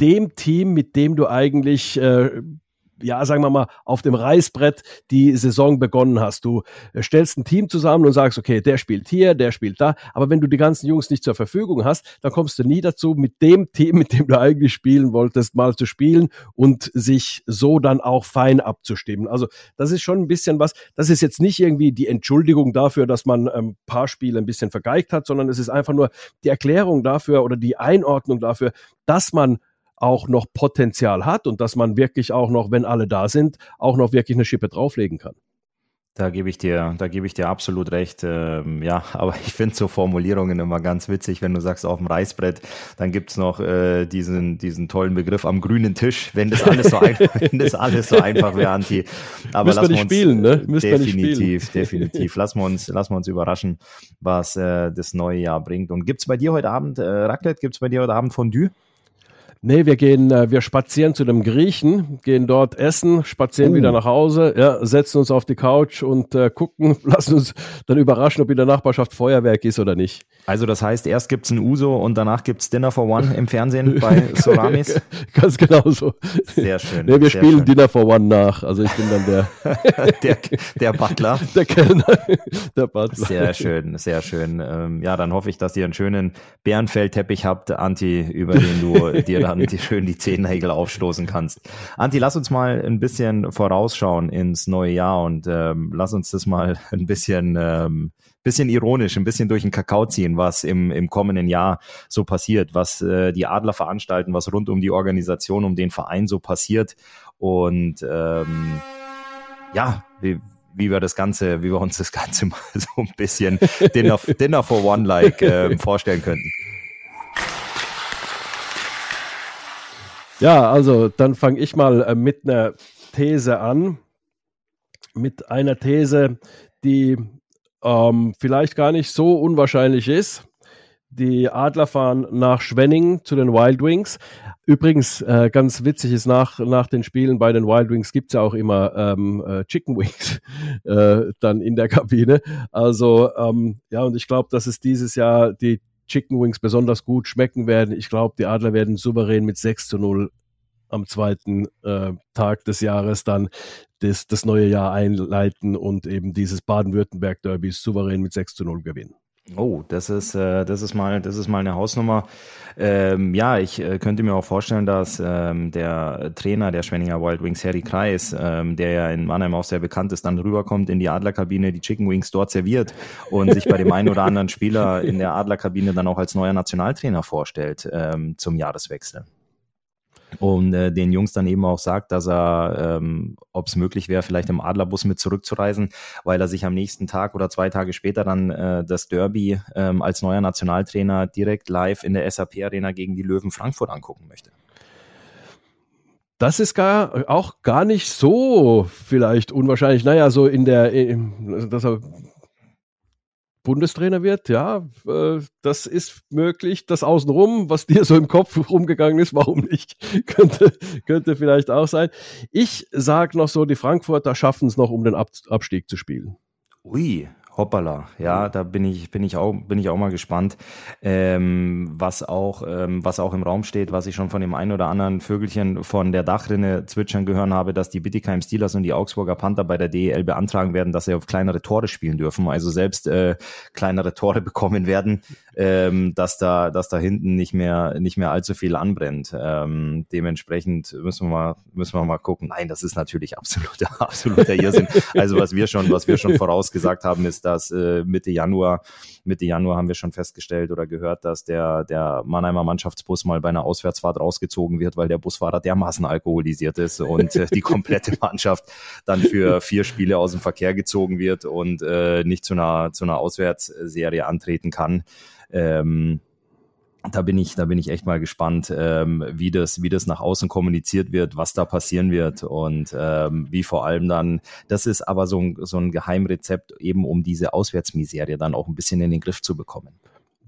dem Team, mit dem du eigentlich äh, ja, sagen wir mal, auf dem Reißbrett die Saison begonnen hast. Du äh, stellst ein Team zusammen und sagst, okay, der spielt hier, der spielt da. Aber wenn du die ganzen Jungs nicht zur Verfügung hast, dann kommst du nie dazu, mit dem Team, mit dem du eigentlich spielen wolltest, mal zu spielen und sich so dann auch fein abzustimmen. Also das ist schon ein bisschen was, das ist jetzt nicht irgendwie die Entschuldigung dafür, dass man ein ähm, paar Spiele ein bisschen vergeigt hat, sondern es ist einfach nur die Erklärung dafür oder die Einordnung dafür, dass man auch noch Potenzial hat und dass man wirklich auch noch, wenn alle da sind, auch noch wirklich eine Schippe drauflegen kann. Da gebe ich dir, da gebe ich dir absolut recht. Ähm, ja, aber ich finde so Formulierungen immer ganz witzig, wenn du sagst auf dem Reißbrett, dann gibt's noch äh, diesen, diesen tollen Begriff am grünen Tisch, wenn das alles so, ein, wenn das alles so einfach wäre, Anti. Aber Müssen wir nicht uns, spielen, ne? Müssen definitiv, definitiv. Lassen wir uns, lassen wir uns überraschen, was äh, das neue Jahr bringt. Und gibt's bei dir heute Abend äh, Raclette? Gibt's bei dir heute Abend Fondue? Nee, wir gehen, äh, wir spazieren zu dem Griechen, gehen dort essen, spazieren uh. wieder nach Hause, ja, setzen uns auf die Couch und äh, gucken, lassen uns dann überraschen, ob in der Nachbarschaft Feuerwerk ist oder nicht. Also das heißt, erst gibt's ein Uso und danach gibt's Dinner for One im Fernsehen bei Soramis? Ganz genau so. Sehr schön. Nee, wir spielen schön. Dinner for One nach. Also ich bin dann der der, der Butler. Der Kellner. Der Butler. Sehr schön, sehr schön. Ähm, ja, dann hoffe ich, dass ihr einen schönen Bärenfellteppich habt, Anti, über den du dir dann die, schön die Zehennägel aufstoßen kannst. Anti, lass uns mal ein bisschen vorausschauen ins neue Jahr und ähm, lass uns das mal ein bisschen, ähm, bisschen ironisch, ein bisschen durch den Kakao ziehen, was im, im kommenden Jahr so passiert, was äh, die Adler veranstalten, was rund um die Organisation, um den Verein so passiert. Und ähm, ja, wie, wie wir das Ganze, wie wir uns das Ganze mal so ein bisschen Dinner, Dinner for One-like äh, vorstellen könnten. Ja, also dann fange ich mal äh, mit einer These an. Mit einer These, die ähm, vielleicht gar nicht so unwahrscheinlich ist. Die Adler fahren nach Schwenning zu den Wild Wings. Übrigens, äh, ganz witzig ist, nach, nach den Spielen bei den Wild Wings gibt es ja auch immer ähm, äh, Chicken Wings äh, dann in der Kabine. Also ähm, ja, und ich glaube, dass es dieses Jahr die Chicken Wings besonders gut schmecken werden. Ich glaube, die Adler werden souverän mit 6 zu 0 am zweiten äh, Tag des Jahres dann das, das neue Jahr einleiten und eben dieses Baden-Württemberg-Derby souverän mit 6 zu 0 gewinnen. Oh, das ist, äh, das ist mal, das ist mal eine Hausnummer. Ähm, ja, ich äh, könnte mir auch vorstellen, dass ähm, der Trainer der Schwenninger Wild Wings, Harry Kreis, ähm, der ja in Mannheim auch sehr bekannt ist, dann rüberkommt in die Adlerkabine, die Chicken Wings dort serviert und sich bei dem einen oder anderen Spieler in der Adlerkabine dann auch als neuer Nationaltrainer vorstellt ähm, zum Jahreswechsel und äh, den Jungs dann eben auch sagt, dass er, ähm, ob es möglich wäre, vielleicht im Adlerbus mit zurückzureisen, weil er sich am nächsten Tag oder zwei Tage später dann äh, das Derby ähm, als neuer Nationaltrainer direkt live in der SAP Arena gegen die Löwen Frankfurt angucken möchte. Das ist gar auch gar nicht so vielleicht unwahrscheinlich. Naja, so in der, in, dass er Bundestrainer wird, ja, äh, das ist möglich. Das Außenrum, was dir so im Kopf rumgegangen ist, warum nicht? könnte, könnte vielleicht auch sein. Ich sage noch so, die Frankfurter schaffen es noch, um den Ab Abstieg zu spielen. Ui, Hoppala, ja, da bin ich, bin ich auch, bin ich auch mal gespannt, ähm, was auch, ähm, was auch im Raum steht, was ich schon von dem einen oder anderen Vögelchen von der Dachrinne zwitschern gehören habe, dass die Bittigheim Steelers und die Augsburger Panther bei der DEL beantragen werden, dass sie auf kleinere Tore spielen dürfen, also selbst äh, kleinere Tore bekommen werden, ähm, dass da, dass da hinten nicht mehr, nicht mehr allzu viel anbrennt. Ähm, dementsprechend müssen wir mal, müssen wir mal gucken. Nein, das ist natürlich absoluter, absoluter Irrsinn. Also was wir schon, was wir schon vorausgesagt haben, ist, dass äh, Mitte Januar, Mitte Januar haben wir schon festgestellt oder gehört, dass der, der Mannheimer Mannschaftsbus mal bei einer Auswärtsfahrt rausgezogen wird, weil der Busfahrer dermaßen alkoholisiert ist und äh, die komplette Mannschaft dann für vier Spiele aus dem Verkehr gezogen wird und äh, nicht zu einer, zu einer Auswärtsserie antreten kann. Ähm, da bin ich, da bin ich echt mal gespannt, ähm, wie das, wie das nach außen kommuniziert wird, was da passieren wird und ähm, wie vor allem dann, das ist aber so ein, so ein Geheimrezept eben, um diese Auswärtsmiserie dann auch ein bisschen in den Griff zu bekommen.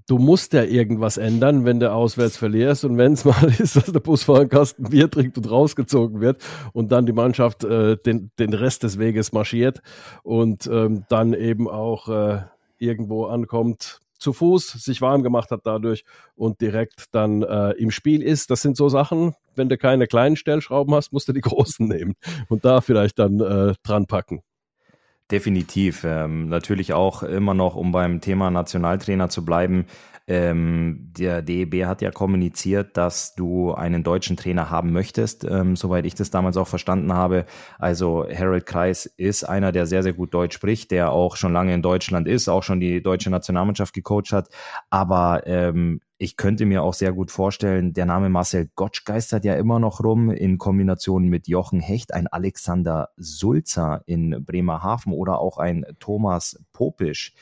Du musst ja irgendwas ändern, wenn du auswärts verlierst und wenn es mal ist, dass der Busfahrer einen Kasten Bier trinkt und rausgezogen wird und dann die Mannschaft äh, den, den Rest des Weges marschiert und ähm, dann eben auch äh, irgendwo ankommt, zu Fuß, sich warm gemacht hat dadurch und direkt dann äh, im Spiel ist. Das sind so Sachen, wenn du keine kleinen Stellschrauben hast, musst du die großen nehmen und da vielleicht dann äh, dran packen. Definitiv. Ähm, natürlich auch immer noch, um beim Thema Nationaltrainer zu bleiben, ähm, der DEB hat ja kommuniziert, dass du einen deutschen Trainer haben möchtest, ähm, soweit ich das damals auch verstanden habe. Also Harold Kreis ist einer, der sehr, sehr gut Deutsch spricht, der auch schon lange in Deutschland ist, auch schon die deutsche Nationalmannschaft gecoacht hat. Aber ähm, ich könnte mir auch sehr gut vorstellen, der Name Marcel Gottsch geistert ja immer noch rum in Kombination mit Jochen Hecht, ein Alexander Sulzer in Bremerhaven oder auch ein Thomas Popisch.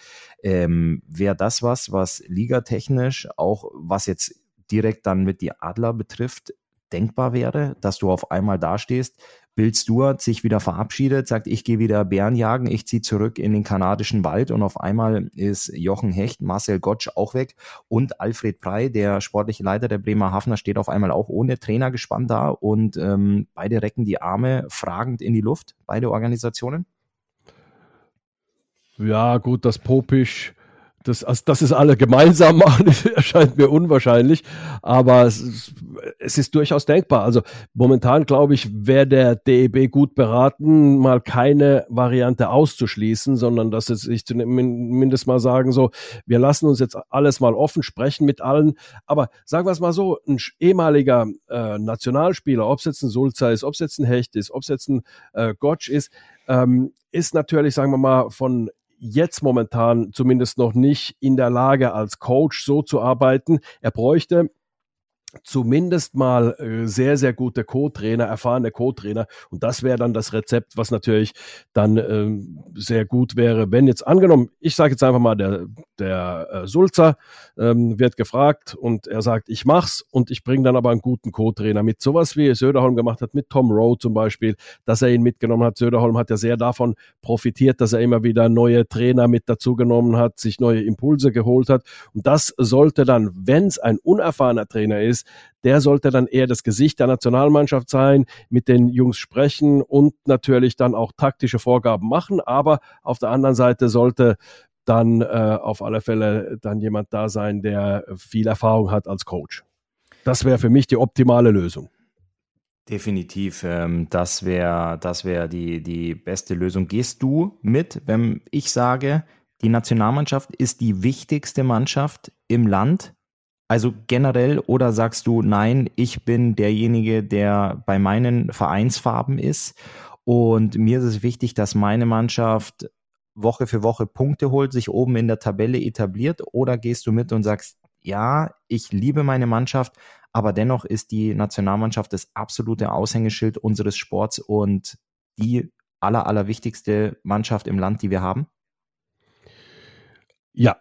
Ähm, Wäre das was, was ligatechnisch auch, was jetzt direkt dann mit die Adler betrifft, denkbar wäre, dass du auf einmal dastehst, Bill Stewart sich wieder verabschiedet, sagt, ich gehe wieder Bären jagen, ich ziehe zurück in den kanadischen Wald und auf einmal ist Jochen Hecht, Marcel Gottsch auch weg und Alfred Prey, der sportliche Leiter der Bremerhavener, steht auf einmal auch ohne Trainer gespannt da und ähm, beide recken die Arme fragend in die Luft, beide Organisationen. Ja, gut, das Popisch das, also, dass es alle gemeinsam machen, erscheint mir unwahrscheinlich, aber es ist, es ist durchaus denkbar. Also momentan, glaube ich, wäre der DEB gut beraten, mal keine Variante auszuschließen, sondern dass es sich zumindest mal sagen, so, wir lassen uns jetzt alles mal offen sprechen mit allen. Aber sagen wir es mal so, ein ehemaliger äh, Nationalspieler, ob es jetzt ein Sulzer ist, ob es jetzt ein Hecht ist, ob es jetzt ein äh, Gotch ist, ähm, ist natürlich, sagen wir mal, von jetzt momentan zumindest noch nicht in der Lage, als Coach so zu arbeiten. Er bräuchte zumindest mal äh, sehr, sehr gute Co-Trainer, erfahrene Co-Trainer. Und das wäre dann das Rezept, was natürlich dann äh, sehr gut wäre, wenn jetzt angenommen, ich sage jetzt einfach mal, der, der äh, Sulzer ähm, wird gefragt und er sagt, ich mach's und ich bringe dann aber einen guten Co-Trainer mit. Sowas wie Söderholm gemacht hat mit Tom Rowe zum Beispiel, dass er ihn mitgenommen hat. Söderholm hat ja sehr davon profitiert, dass er immer wieder neue Trainer mit dazugenommen hat, sich neue Impulse geholt hat. Und das sollte dann, wenn es ein unerfahrener Trainer ist, der sollte dann eher das Gesicht der Nationalmannschaft sein, mit den Jungs sprechen und natürlich dann auch taktische Vorgaben machen. Aber auf der anderen Seite sollte dann äh, auf alle Fälle dann jemand da sein, der viel Erfahrung hat als Coach. Das wäre für mich die optimale Lösung. Definitiv, ähm, das wäre das wär die, die beste Lösung. Gehst du mit, wenn ich sage, die Nationalmannschaft ist die wichtigste Mannschaft im Land? Also generell oder sagst du, nein, ich bin derjenige, der bei meinen Vereinsfarben ist und mir ist es wichtig, dass meine Mannschaft Woche für Woche Punkte holt, sich oben in der Tabelle etabliert oder gehst du mit und sagst, ja, ich liebe meine Mannschaft, aber dennoch ist die Nationalmannschaft das absolute Aushängeschild unseres Sports und die aller, allerwichtigste Mannschaft im Land, die wir haben? Ja,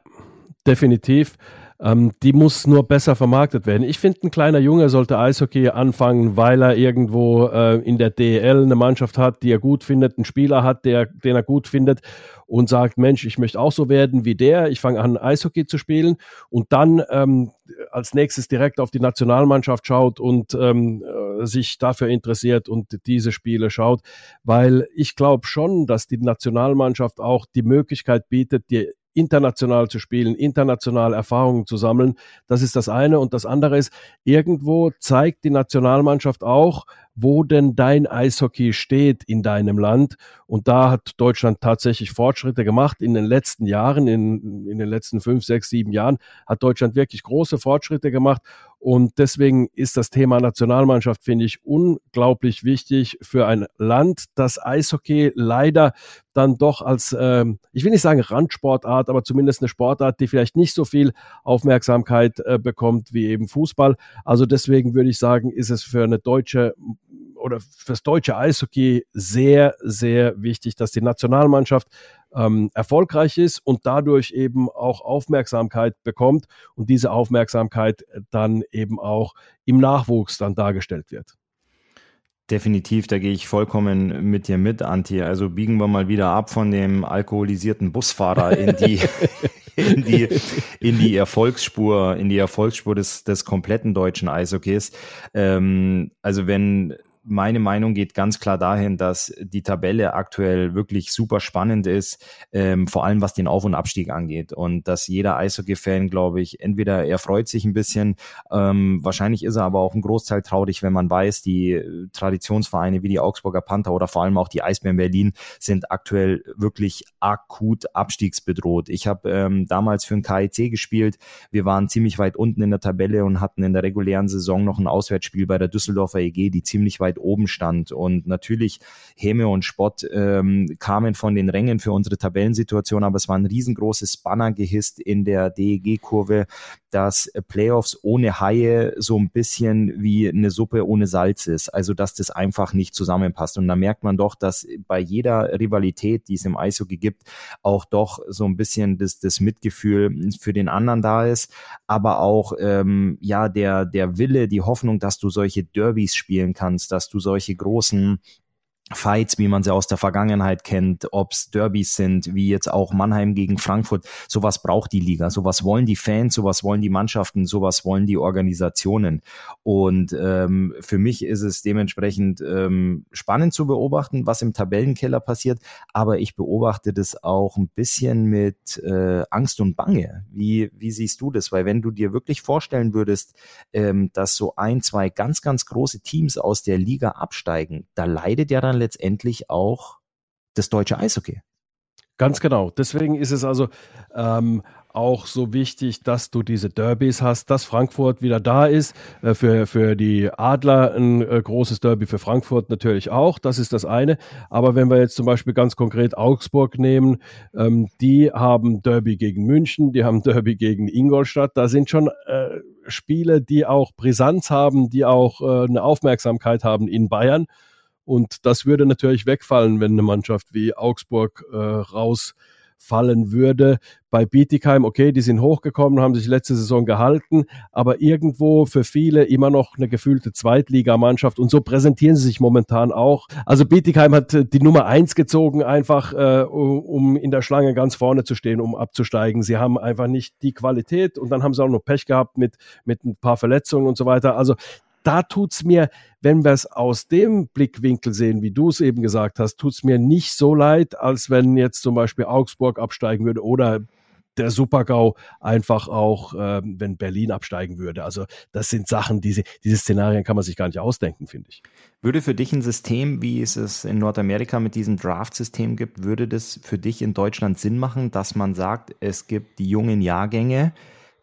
definitiv. Ähm, die muss nur besser vermarktet werden. Ich finde, ein kleiner Junge sollte Eishockey anfangen, weil er irgendwo äh, in der DEL eine Mannschaft hat, die er gut findet, einen Spieler hat, der, den er gut findet und sagt, Mensch, ich möchte auch so werden wie der, ich fange an, Eishockey zu spielen. Und dann ähm, als nächstes direkt auf die Nationalmannschaft schaut und ähm, äh, sich dafür interessiert und diese Spiele schaut, weil ich glaube schon, dass die Nationalmannschaft auch die Möglichkeit bietet, die international zu spielen, international Erfahrungen zu sammeln. Das ist das eine. Und das andere ist, irgendwo zeigt die Nationalmannschaft auch, wo denn dein Eishockey steht in deinem Land. Und da hat Deutschland tatsächlich Fortschritte gemacht in den letzten Jahren, in, in den letzten fünf, sechs, sieben Jahren hat Deutschland wirklich große Fortschritte gemacht. Und deswegen ist das Thema Nationalmannschaft, finde ich, unglaublich wichtig für ein Land, das Eishockey leider dann doch als, ähm, ich will nicht sagen Randsportart, aber zumindest eine Sportart, die vielleicht nicht so viel Aufmerksamkeit äh, bekommt wie eben Fußball. Also deswegen würde ich sagen, ist es für eine deutsche oder fürs deutsche Eishockey sehr, sehr wichtig, dass die Nationalmannschaft ähm, erfolgreich ist und dadurch eben auch Aufmerksamkeit bekommt und diese Aufmerksamkeit dann eben auch im Nachwuchs dann dargestellt wird. Definitiv, da gehe ich vollkommen mit dir mit, Anti. Also biegen wir mal wieder ab von dem alkoholisierten Busfahrer in die, in die, in die Erfolgsspur, in die Erfolgsspur des, des kompletten deutschen Eishockeys. Ähm, also wenn meine Meinung geht ganz klar dahin, dass die Tabelle aktuell wirklich super spannend ist, ähm, vor allem was den Auf- und Abstieg angeht. Und dass jeder Eishockey-Fan, glaube ich, entweder er freut sich ein bisschen, ähm, wahrscheinlich ist er aber auch ein Großteil traurig, wenn man weiß, die Traditionsvereine wie die Augsburger Panther oder vor allem auch die Eisbären Berlin sind aktuell wirklich akut abstiegsbedroht. Ich habe ähm, damals für ein KIC gespielt. Wir waren ziemlich weit unten in der Tabelle und hatten in der regulären Saison noch ein Auswärtsspiel bei der Düsseldorfer EG, die ziemlich weit weit oben stand. Und natürlich Häme und Spott ähm, kamen von den Rängen für unsere Tabellensituation, aber es war ein riesengroßes Banner gehisst in der DEG-Kurve, dass Playoffs ohne Haie so ein bisschen wie eine Suppe ohne Salz ist. Also dass das einfach nicht zusammenpasst. Und da merkt man doch, dass bei jeder Rivalität, die es im Eishockey gibt, auch doch so ein bisschen das, das Mitgefühl für den anderen da ist, aber auch ähm, ja der der Wille, die Hoffnung, dass du solche Derbys spielen kannst, dass du solche großen Fights, wie man sie aus der Vergangenheit kennt, ob's Derbys sind, wie jetzt auch Mannheim gegen Frankfurt. Sowas braucht die Liga, sowas wollen die Fans, sowas wollen die Mannschaften, sowas wollen die Organisationen. Und ähm, für mich ist es dementsprechend ähm, spannend zu beobachten, was im Tabellenkeller passiert, aber ich beobachte das auch ein bisschen mit äh, Angst und Bange. Wie, wie siehst du das? Weil wenn du dir wirklich vorstellen würdest, ähm, dass so ein, zwei ganz, ganz große Teams aus der Liga absteigen, da leidet ja dann letztendlich auch das deutsche Eishockey. Ganz genau. Deswegen ist es also ähm, auch so wichtig, dass du diese Derbys hast, dass Frankfurt wieder da ist. Äh, für, für die Adler ein äh, großes Derby, für Frankfurt natürlich auch. Das ist das eine. Aber wenn wir jetzt zum Beispiel ganz konkret Augsburg nehmen, ähm, die haben Derby gegen München, die haben Derby gegen Ingolstadt. Da sind schon äh, Spiele, die auch Brisanz haben, die auch äh, eine Aufmerksamkeit haben in Bayern. Und das würde natürlich wegfallen, wenn eine Mannschaft wie Augsburg äh, rausfallen würde. Bei Bietigheim, okay, die sind hochgekommen, haben sich letzte Saison gehalten, aber irgendwo für viele immer noch eine gefühlte Zweitligamannschaft und so präsentieren sie sich momentan auch. Also Bietigheim hat äh, die Nummer eins gezogen, einfach äh, um in der Schlange ganz vorne zu stehen, um abzusteigen. Sie haben einfach nicht die Qualität und dann haben sie auch noch Pech gehabt mit, mit ein paar Verletzungen und so weiter. Also da tut's mir, wenn wir es aus dem Blickwinkel sehen, wie du es eben gesagt hast, tut's mir nicht so leid, als wenn jetzt zum Beispiel Augsburg absteigen würde oder der Supergau einfach auch, äh, wenn Berlin absteigen würde. Also das sind Sachen, diese, diese Szenarien kann man sich gar nicht ausdenken, finde ich. Würde für dich ein System, wie es es in Nordamerika mit diesem Draft-System gibt, würde das für dich in Deutschland Sinn machen, dass man sagt, es gibt die jungen Jahrgänge,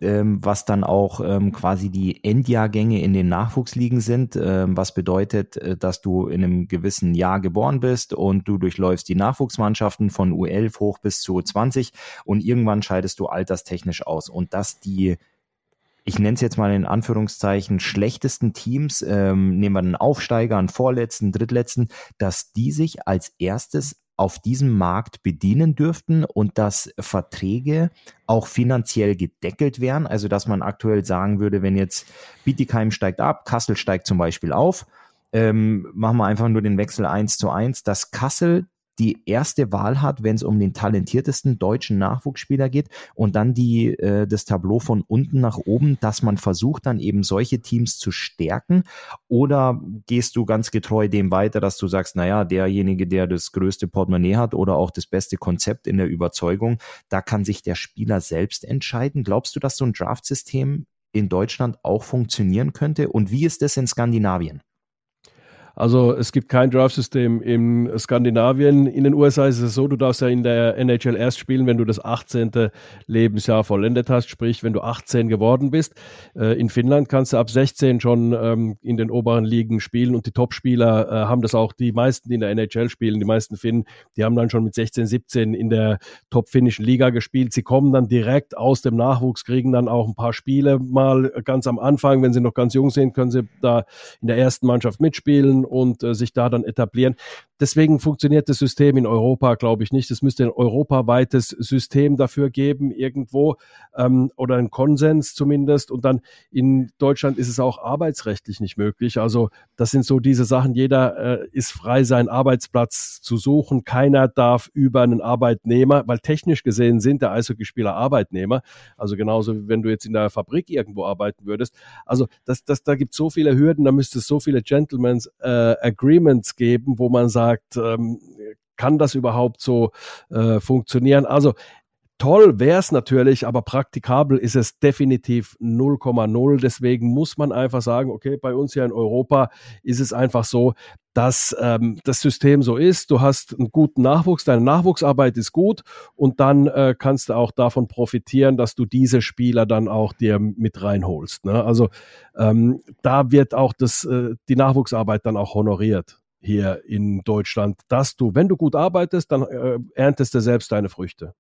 ähm, was dann auch ähm, quasi die Endjahrgänge in den Nachwuchsligen sind, ähm, was bedeutet, äh, dass du in einem gewissen Jahr geboren bist und du durchläufst die Nachwuchsmannschaften von U11 hoch bis zu U20 und irgendwann scheidest du alterstechnisch aus. Und dass die ich nenne es jetzt mal in Anführungszeichen, schlechtesten Teams, ähm, nehmen wir einen Aufsteiger, einen Vorletzten, Drittletzten, dass die sich als erstes auf diesem Markt bedienen dürften und dass Verträge auch finanziell gedeckelt wären. Also dass man aktuell sagen würde, wenn jetzt Bietigheim steigt ab, Kassel steigt zum Beispiel auf, ähm, machen wir einfach nur den Wechsel eins zu eins, dass Kassel die erste Wahl hat, wenn es um den talentiertesten deutschen Nachwuchsspieler geht und dann die äh, das Tableau von unten nach oben, dass man versucht dann eben solche Teams zu stärken oder gehst du ganz getreu dem weiter, dass du sagst, naja, derjenige, der das größte Portemonnaie hat oder auch das beste Konzept in der Überzeugung, da kann sich der Spieler selbst entscheiden. Glaubst du, dass so ein Draftsystem in Deutschland auch funktionieren könnte und wie ist das in Skandinavien? Also es gibt kein Draft-System in Skandinavien. In den USA ist es so, du darfst ja in der NHL erst spielen, wenn du das 18. Lebensjahr vollendet hast, sprich wenn du 18 geworden bist. Äh, in Finnland kannst du ab 16 schon ähm, in den oberen Ligen spielen und die Topspieler äh, haben das auch, die meisten, die in der NHL spielen, die meisten Finnen, die haben dann schon mit 16, 17 in der top-finnischen Liga gespielt. Sie kommen dann direkt aus dem Nachwuchs, kriegen dann auch ein paar Spiele mal ganz am Anfang, wenn sie noch ganz jung sind, können sie da in der ersten Mannschaft mitspielen und äh, sich da dann etablieren. Deswegen funktioniert das System in Europa, glaube ich, nicht. Es müsste ein europaweites System dafür geben, irgendwo, ähm, oder ein Konsens zumindest. Und dann in Deutschland ist es auch arbeitsrechtlich nicht möglich. Also das sind so diese Sachen. Jeder äh, ist frei, seinen Arbeitsplatz zu suchen. Keiner darf über einen Arbeitnehmer, weil technisch gesehen sind der Eishockeyspieler Arbeitnehmer. Also genauso wie wenn du jetzt in der Fabrik irgendwo arbeiten würdest. Also das, das, da gibt es so viele Hürden, da müsste es so viele Gentlemen's äh, Agreements geben, wo man sagt, sagt, ähm, kann das überhaupt so äh, funktionieren? Also Toll wäre es natürlich, aber praktikabel ist es definitiv 0,0. Deswegen muss man einfach sagen, okay, bei uns hier in Europa ist es einfach so, dass ähm, das System so ist. Du hast einen guten Nachwuchs, deine Nachwuchsarbeit ist gut und dann äh, kannst du auch davon profitieren, dass du diese Spieler dann auch dir mit reinholst. Ne? Also ähm, da wird auch das, äh, die Nachwuchsarbeit dann auch honoriert hier in Deutschland, dass du, wenn du gut arbeitest, dann äh, erntest du selbst deine Früchte.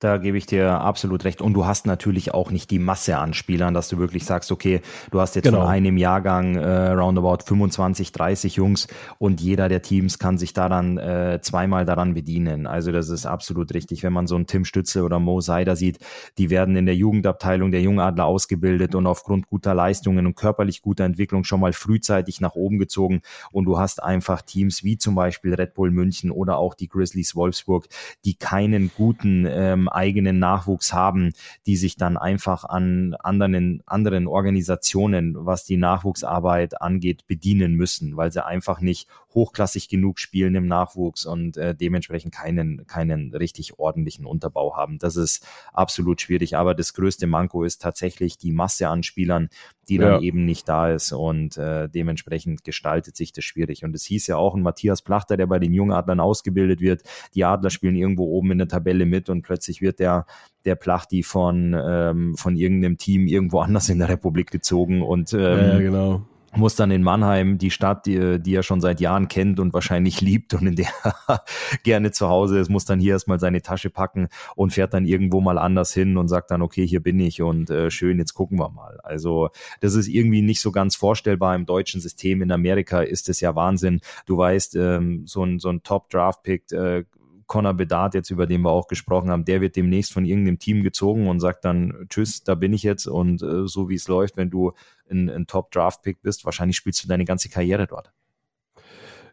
Da gebe ich dir absolut recht. Und du hast natürlich auch nicht die Masse an Spielern, dass du wirklich sagst, okay, du hast jetzt genau. von einem Jahrgang äh, roundabout 25, 30 Jungs und jeder der Teams kann sich daran äh, zweimal daran bedienen. Also das ist absolut richtig. Wenn man so einen Tim Stütze oder Mo Seider sieht, die werden in der Jugendabteilung der Jungadler ausgebildet und aufgrund guter Leistungen und körperlich guter Entwicklung schon mal frühzeitig nach oben gezogen. Und du hast einfach Teams wie zum Beispiel Red Bull München oder auch die Grizzlies Wolfsburg, die keinen guten ähm, eigenen Nachwuchs haben, die sich dann einfach an anderen, anderen Organisationen, was die Nachwuchsarbeit angeht, bedienen müssen, weil sie einfach nicht hochklassig genug spielen im Nachwuchs und äh, dementsprechend keinen, keinen richtig ordentlichen Unterbau haben. Das ist absolut schwierig. Aber das größte Manko ist tatsächlich die Masse an Spielern, die dann ja. eben nicht da ist und äh, dementsprechend gestaltet sich das schwierig. Und es hieß ja auch ein Matthias Plachter, der bei den Jungadlern ausgebildet wird. Die Adler spielen irgendwo oben in der Tabelle mit und plötzlich wird der der Plachti von, ähm, von irgendeinem Team irgendwo anders in der Republik gezogen und ähm, ja, genau muss dann in Mannheim, die Stadt, die, die er schon seit Jahren kennt und wahrscheinlich liebt und in der gerne zu Hause ist, muss dann hier erstmal seine Tasche packen und fährt dann irgendwo mal anders hin und sagt dann, okay, hier bin ich und äh, schön, jetzt gucken wir mal. Also das ist irgendwie nicht so ganz vorstellbar im deutschen System. In Amerika ist es ja Wahnsinn. Du weißt, ähm, so ein, so ein Top-Draft-Pick äh, Connor Bedard jetzt, über den wir auch gesprochen haben, der wird demnächst von irgendeinem Team gezogen und sagt dann, tschüss, da bin ich jetzt und äh, so wie es läuft, wenn du ein, ein Top-Draft-Pick bist, wahrscheinlich spielst du deine ganze Karriere dort.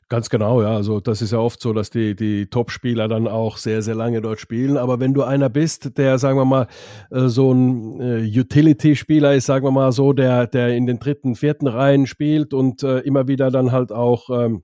Ganz genau, ja. Also das ist ja oft so, dass die, die Top-Spieler dann auch sehr, sehr lange dort spielen. Aber wenn du einer bist, der, sagen wir mal, äh, so ein äh, Utility-Spieler ist, sagen wir mal so, der, der in den dritten, vierten Reihen spielt und äh, immer wieder dann halt auch ähm,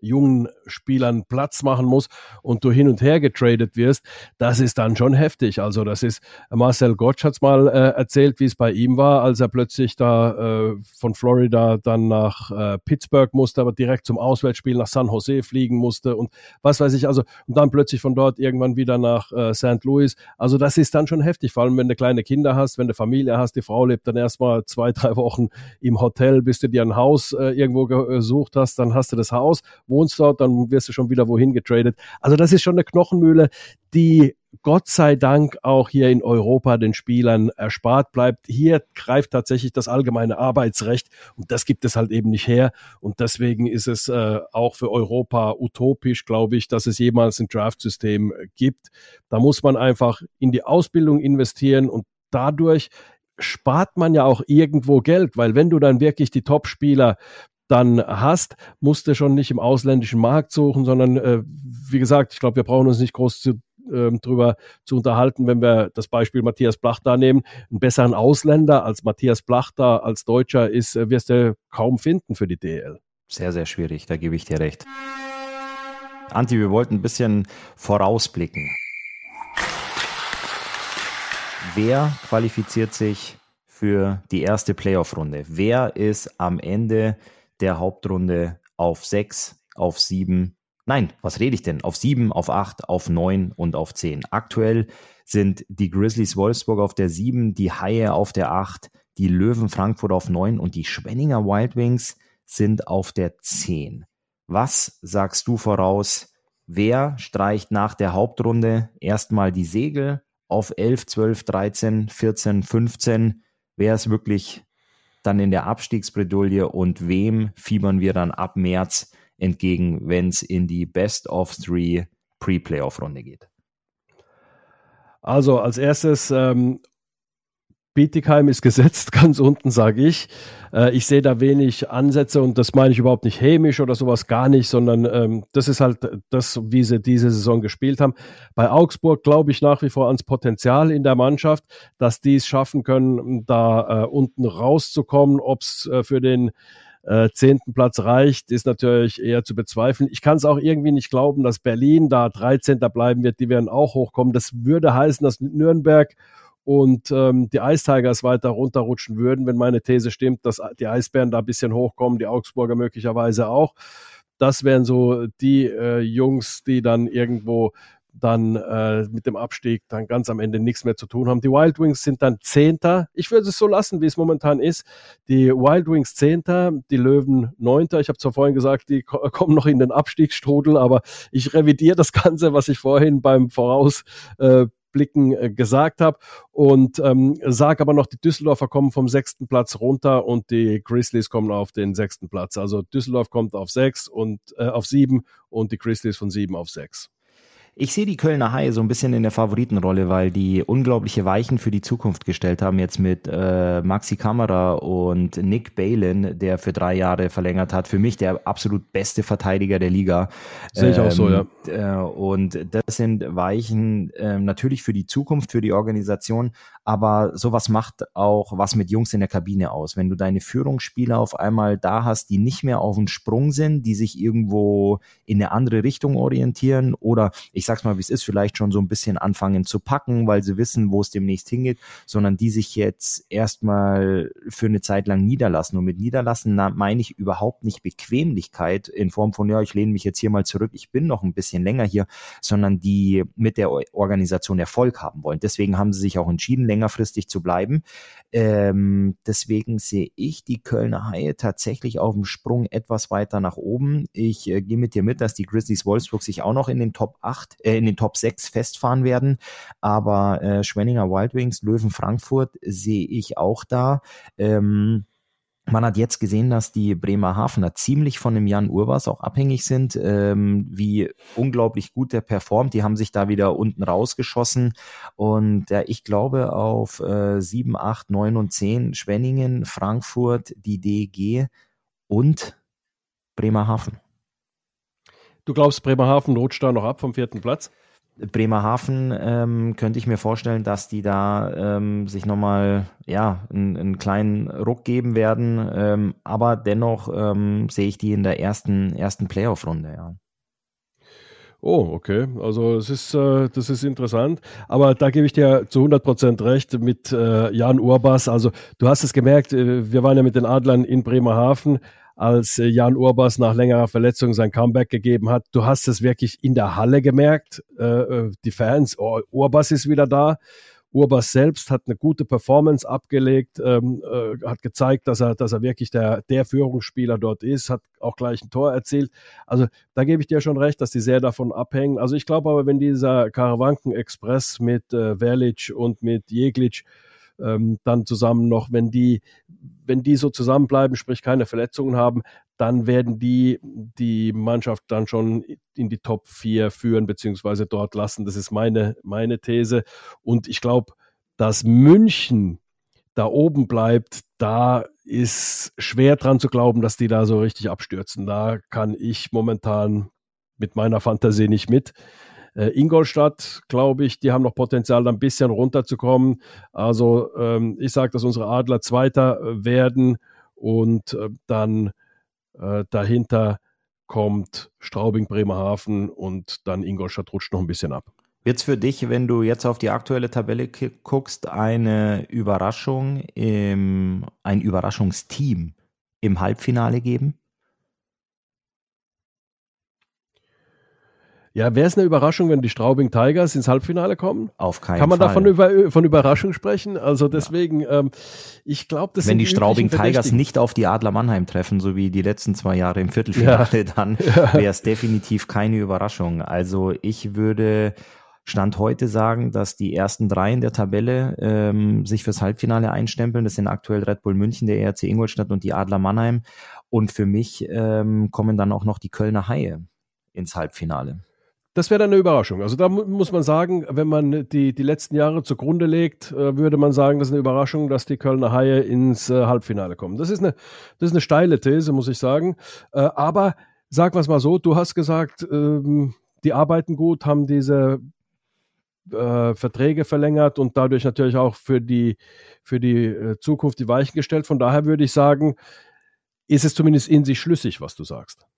jungen Spielern Platz machen muss und du hin und her getradet wirst, das ist dann schon heftig. Also das ist, Marcel Gottsch hat es mal äh, erzählt, wie es bei ihm war, als er plötzlich da äh, von Florida dann nach äh, Pittsburgh musste, aber direkt zum Auswärtsspiel nach San Jose fliegen musste und was weiß ich, also und dann plötzlich von dort irgendwann wieder nach äh, St. Louis. Also das ist dann schon heftig, vor allem wenn du kleine Kinder hast, wenn du Familie hast, die Frau lebt dann erstmal zwei, drei Wochen im Hotel, bis du dir ein Haus äh, irgendwo gesucht hast, dann hast du das Haus wohnst dort, dann wirst du schon wieder wohin getradet. Also das ist schon eine Knochenmühle, die Gott sei Dank auch hier in Europa den Spielern erspart bleibt. Hier greift tatsächlich das allgemeine Arbeitsrecht und das gibt es halt eben nicht her. Und deswegen ist es äh, auch für Europa utopisch, glaube ich, dass es jemals ein Draft-System gibt. Da muss man einfach in die Ausbildung investieren und dadurch spart man ja auch irgendwo Geld, weil wenn du dann wirklich die Top-Spieler dann hast, musst du schon nicht im ausländischen Markt suchen, sondern äh, wie gesagt, ich glaube, wir brauchen uns nicht groß zu, äh, drüber zu unterhalten, wenn wir das Beispiel Matthias Plachter nehmen. Einen besseren Ausländer als Matthias Plachter als Deutscher ist, äh, wirst du kaum finden für die DL. Sehr, sehr schwierig, da gebe ich dir recht. Anti, wir wollten ein bisschen vorausblicken. Wer qualifiziert sich für die erste Playoff-Runde? Wer ist am Ende der Hauptrunde auf sechs, auf sieben, nein, was rede ich denn? Auf sieben, auf acht, auf neun und auf zehn. Aktuell sind die Grizzlies Wolfsburg auf der sieben, die Haie auf der acht, die Löwen Frankfurt auf neun und die Schwenninger Wild Wings sind auf der zehn. Was sagst du voraus? Wer streicht nach der Hauptrunde erstmal die Segel auf 11, 12, 13, 14, 15? Wer ist wirklich dann in der Abstiegsbredouille und wem fiebern wir dann ab März entgegen, wenn es in die Best of Three Pre-Playoff-Runde geht? Also als erstes ähm, Bietigheim ist gesetzt, ganz unten, sage ich. Äh, ich sehe da wenig Ansätze und das meine ich überhaupt nicht hämisch oder sowas, gar nicht, sondern ähm, das ist halt das, wie sie diese Saison gespielt haben. Bei Augsburg glaube ich nach wie vor ans Potenzial in der Mannschaft, dass die es schaffen können, da äh, unten rauszukommen, ob es äh, für den äh, zehnten Platz reicht, ist natürlich eher zu bezweifeln. Ich kann es auch irgendwie nicht glauben, dass Berlin da 13. bleiben wird. Die werden auch hochkommen. Das würde heißen, dass Nürnberg und ähm, die Ice Tigers weiter runterrutschen würden, wenn meine These stimmt, dass die Eisbären da ein bisschen hochkommen, die Augsburger möglicherweise auch. Das wären so die äh, Jungs, die dann irgendwo dann äh, mit dem Abstieg dann ganz am Ende nichts mehr zu tun haben. Die Wild Wings sind dann Zehnter. Ich würde es so lassen, wie es momentan ist. Die Wild Wings Zehnter, die Löwen Neunter. Ich habe zwar vorhin gesagt, die kommen noch in den Abstiegsstrudel, aber ich revidiere das Ganze, was ich vorhin beim Voraus äh, Blicken äh, gesagt habe. Und ähm, sage aber noch, die Düsseldorfer kommen vom sechsten Platz runter und die Grizzlies kommen auf den sechsten Platz. Also Düsseldorf kommt auf sechs und äh, auf sieben und die Grizzlies von sieben auf sechs. Ich sehe die Kölner Haie so ein bisschen in der Favoritenrolle, weil die unglaubliche Weichen für die Zukunft gestellt haben, jetzt mit äh, Maxi Kamera und Nick Balin, der für drei Jahre verlängert hat. Für mich der absolut beste Verteidiger der Liga. Sehe ich ähm, auch so, ja. Äh, und das sind Weichen äh, natürlich für die Zukunft, für die Organisation, aber sowas macht auch was mit Jungs in der Kabine aus. Wenn du deine Führungsspieler auf einmal da hast, die nicht mehr auf dem Sprung sind, die sich irgendwo in eine andere Richtung orientieren oder ich sag's mal, wie es ist, vielleicht schon so ein bisschen anfangen zu packen, weil sie wissen, wo es demnächst hingeht, sondern die sich jetzt erstmal für eine Zeit lang niederlassen. Und mit niederlassen meine ich überhaupt nicht Bequemlichkeit in Form von, ja, ich lehne mich jetzt hier mal zurück, ich bin noch ein bisschen länger hier, sondern die mit der Organisation Erfolg haben wollen. Deswegen haben sie sich auch entschieden, längerfristig zu bleiben. Ähm, deswegen sehe ich die Kölner Haie tatsächlich auf dem Sprung etwas weiter nach oben. Ich äh, gehe mit dir mit, dass die Grizzlies Wolfsburg sich auch noch in den Top 8, äh, in den Top 6 festfahren werden. Aber äh, Schwenninger Wild Wings, Löwen Frankfurt sehe ich auch da. Ähm, man hat jetzt gesehen, dass die Bremerhavener ziemlich von dem Jan Urbas auch abhängig sind, ähm, wie unglaublich gut der performt. Die haben sich da wieder unten rausgeschossen. Und ja, ich glaube auf äh, 7, 8, 9 und 10 Schwenningen, Frankfurt, die DG und Bremerhaven. Du glaubst, Bremerhaven rutscht da noch ab vom vierten Platz? Bremerhaven ähm, könnte ich mir vorstellen, dass die da ähm, sich nochmal ja, einen, einen kleinen Ruck geben werden. Ähm, aber dennoch ähm, sehe ich die in der ersten, ersten Playoff-Runde, ja. Oh, okay. Also es ist, äh, das ist interessant. Aber da gebe ich dir zu 100 Prozent recht mit äh, Jan Urbas. Also du hast es gemerkt, äh, wir waren ja mit den Adlern in Bremerhaven als äh, Jan Urbas nach längerer Verletzung sein Comeback gegeben hat. Du hast es wirklich in der Halle gemerkt. Äh, äh, die Fans, oh, Urbas ist wieder da. Urbas selbst hat eine gute Performance abgelegt, ähm, äh, hat gezeigt, dass er, dass er wirklich der, der Führungsspieler dort ist, hat auch gleich ein Tor erzielt. Also da gebe ich dir schon recht, dass die sehr davon abhängen. Also ich glaube aber, wenn dieser Karawanken-Express mit äh, Verlic und mit Jeglic ähm, dann zusammen noch, wenn die, wenn die so zusammenbleiben, sprich keine Verletzungen haben, dann werden die die Mannschaft dann schon in die Top 4 führen, beziehungsweise dort lassen. Das ist meine, meine These. Und ich glaube, dass München da oben bleibt, da ist schwer dran zu glauben, dass die da so richtig abstürzen. Da kann ich momentan mit meiner Fantasie nicht mit. Äh, Ingolstadt, glaube ich, die haben noch Potenzial, da ein bisschen runterzukommen. Also ähm, ich sage, dass unsere Adler Zweiter äh, werden und äh, dann äh, dahinter kommt Straubing, Bremerhaven und dann Ingolstadt rutscht noch ein bisschen ab. Wird es für dich, wenn du jetzt auf die aktuelle Tabelle guckst, eine Überraschung, im, ein Überraschungsteam im Halbfinale geben? Ja, wäre es eine Überraschung, wenn die Straubing Tigers ins Halbfinale kommen? Auf keinen Fall. Kann man Fall. davon über, von Überraschung sprechen? Also deswegen, ja. ähm, ich glaube, das Wenn die Straubing Tigers nicht auf die Adler Mannheim treffen, so wie die letzten zwei Jahre im Viertelfinale, ja. dann wäre es definitiv keine Überraschung. Also ich würde Stand heute sagen, dass die ersten drei in der Tabelle ähm, sich fürs Halbfinale einstempeln. Das sind aktuell Red Bull München, der ERC Ingolstadt und die Adler Mannheim. Und für mich ähm, kommen dann auch noch die Kölner Haie ins Halbfinale. Das wäre dann eine Überraschung. Also da muss man sagen, wenn man die, die letzten Jahre zugrunde legt, äh, würde man sagen, das ist eine Überraschung, dass die Kölner Haie ins äh, Halbfinale kommen. Das ist eine, das ist eine steile These, muss ich sagen. Äh, aber sagen wir es mal so, du hast gesagt, ähm, die arbeiten gut, haben diese Verträge verlängert und dadurch natürlich auch für die, für die Zukunft die Weichen gestellt. Von daher würde ich sagen, ist es zumindest in sich schlüssig, was du sagst.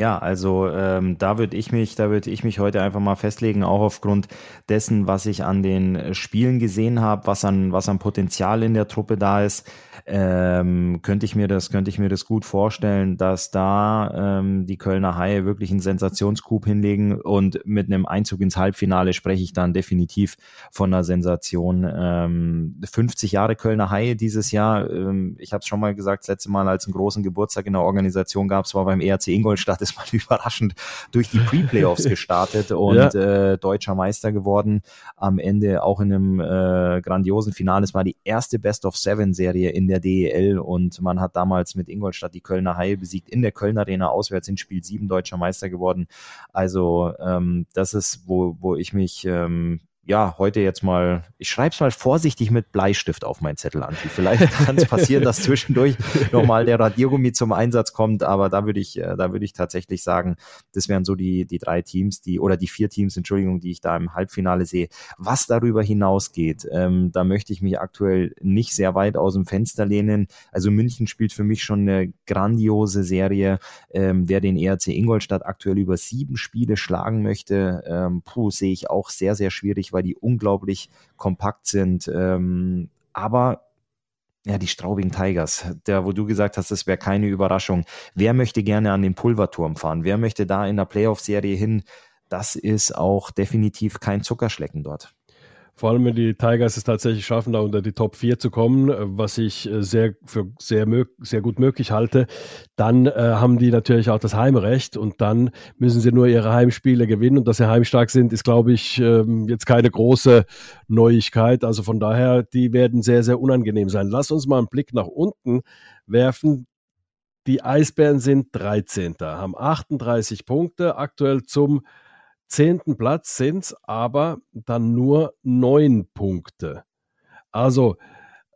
Ja, also ähm, da würde ich mich, da würde ich mich heute einfach mal festlegen, auch aufgrund dessen, was ich an den Spielen gesehen habe, was an was an Potenzial in der Truppe da ist ähm, könnte ich mir das, könnte ich mir das gut vorstellen, dass da ähm, die Kölner Haie wirklich einen Sensationscoup hinlegen und mit einem Einzug ins Halbfinale spreche ich dann definitiv von einer Sensation. Ähm, 50 Jahre Kölner Haie dieses Jahr. Ähm, ich habe es schon mal gesagt, das letzte Mal, als einen großen Geburtstag in der Organisation gab, es war beim ERC Ingolstadt, ist mal überraschend durch die Pre-Playoffs gestartet und ja. äh, deutscher Meister geworden. Am Ende auch in einem äh, grandiosen Finale. Es war die erste Best of Seven Serie in der DEL und man hat damals mit Ingolstadt die Kölner Haie besiegt in der Kölner Arena auswärts in Spiel 7 deutscher Meister geworden. Also ähm, das ist, wo, wo ich mich ähm, ja, heute jetzt mal, ich schreibe es mal vorsichtig mit Bleistift auf meinen Zettel an. Vielleicht kann es passieren, dass zwischendurch nochmal der Radiergummi zum Einsatz kommt, aber da würde ich, äh, da würde ich tatsächlich sagen, das wären so die, die drei Teams, die, oder die vier Teams, Entschuldigung, die ich da im Halbfinale sehe. Was darüber hinausgeht, ähm, da möchte ich mich aktuell nicht sehr weit aus dem Fenster lehnen. Also München spielt für mich schon eine grandiose Serie. Ähm, wer den ERC Ingolstadt aktuell über sieben Spiele schlagen möchte, ähm, puh, sehe ich auch sehr, sehr schwierig, weil weil die unglaublich kompakt sind. Ähm, aber ja, die Straubing Tigers, der, wo du gesagt hast, das wäre keine Überraschung. Wer möchte gerne an den Pulverturm fahren? Wer möchte da in der Playoff-Serie hin? Das ist auch definitiv kein Zuckerschlecken dort. Vor allem, wenn die Tigers es tatsächlich schaffen, da unter die Top 4 zu kommen, äh, was ich äh, sehr für sehr, sehr gut möglich halte, dann äh, haben die natürlich auch das Heimrecht und dann müssen sie nur ihre Heimspiele gewinnen. Und dass sie heimstark sind, ist, glaube ich, ähm, jetzt keine große Neuigkeit. Also von daher, die werden sehr, sehr unangenehm sein. Lass uns mal einen Blick nach unten werfen. Die Eisbären sind 13. haben 38 Punkte aktuell zum zehnten Platz sind es aber dann nur neun Punkte. Also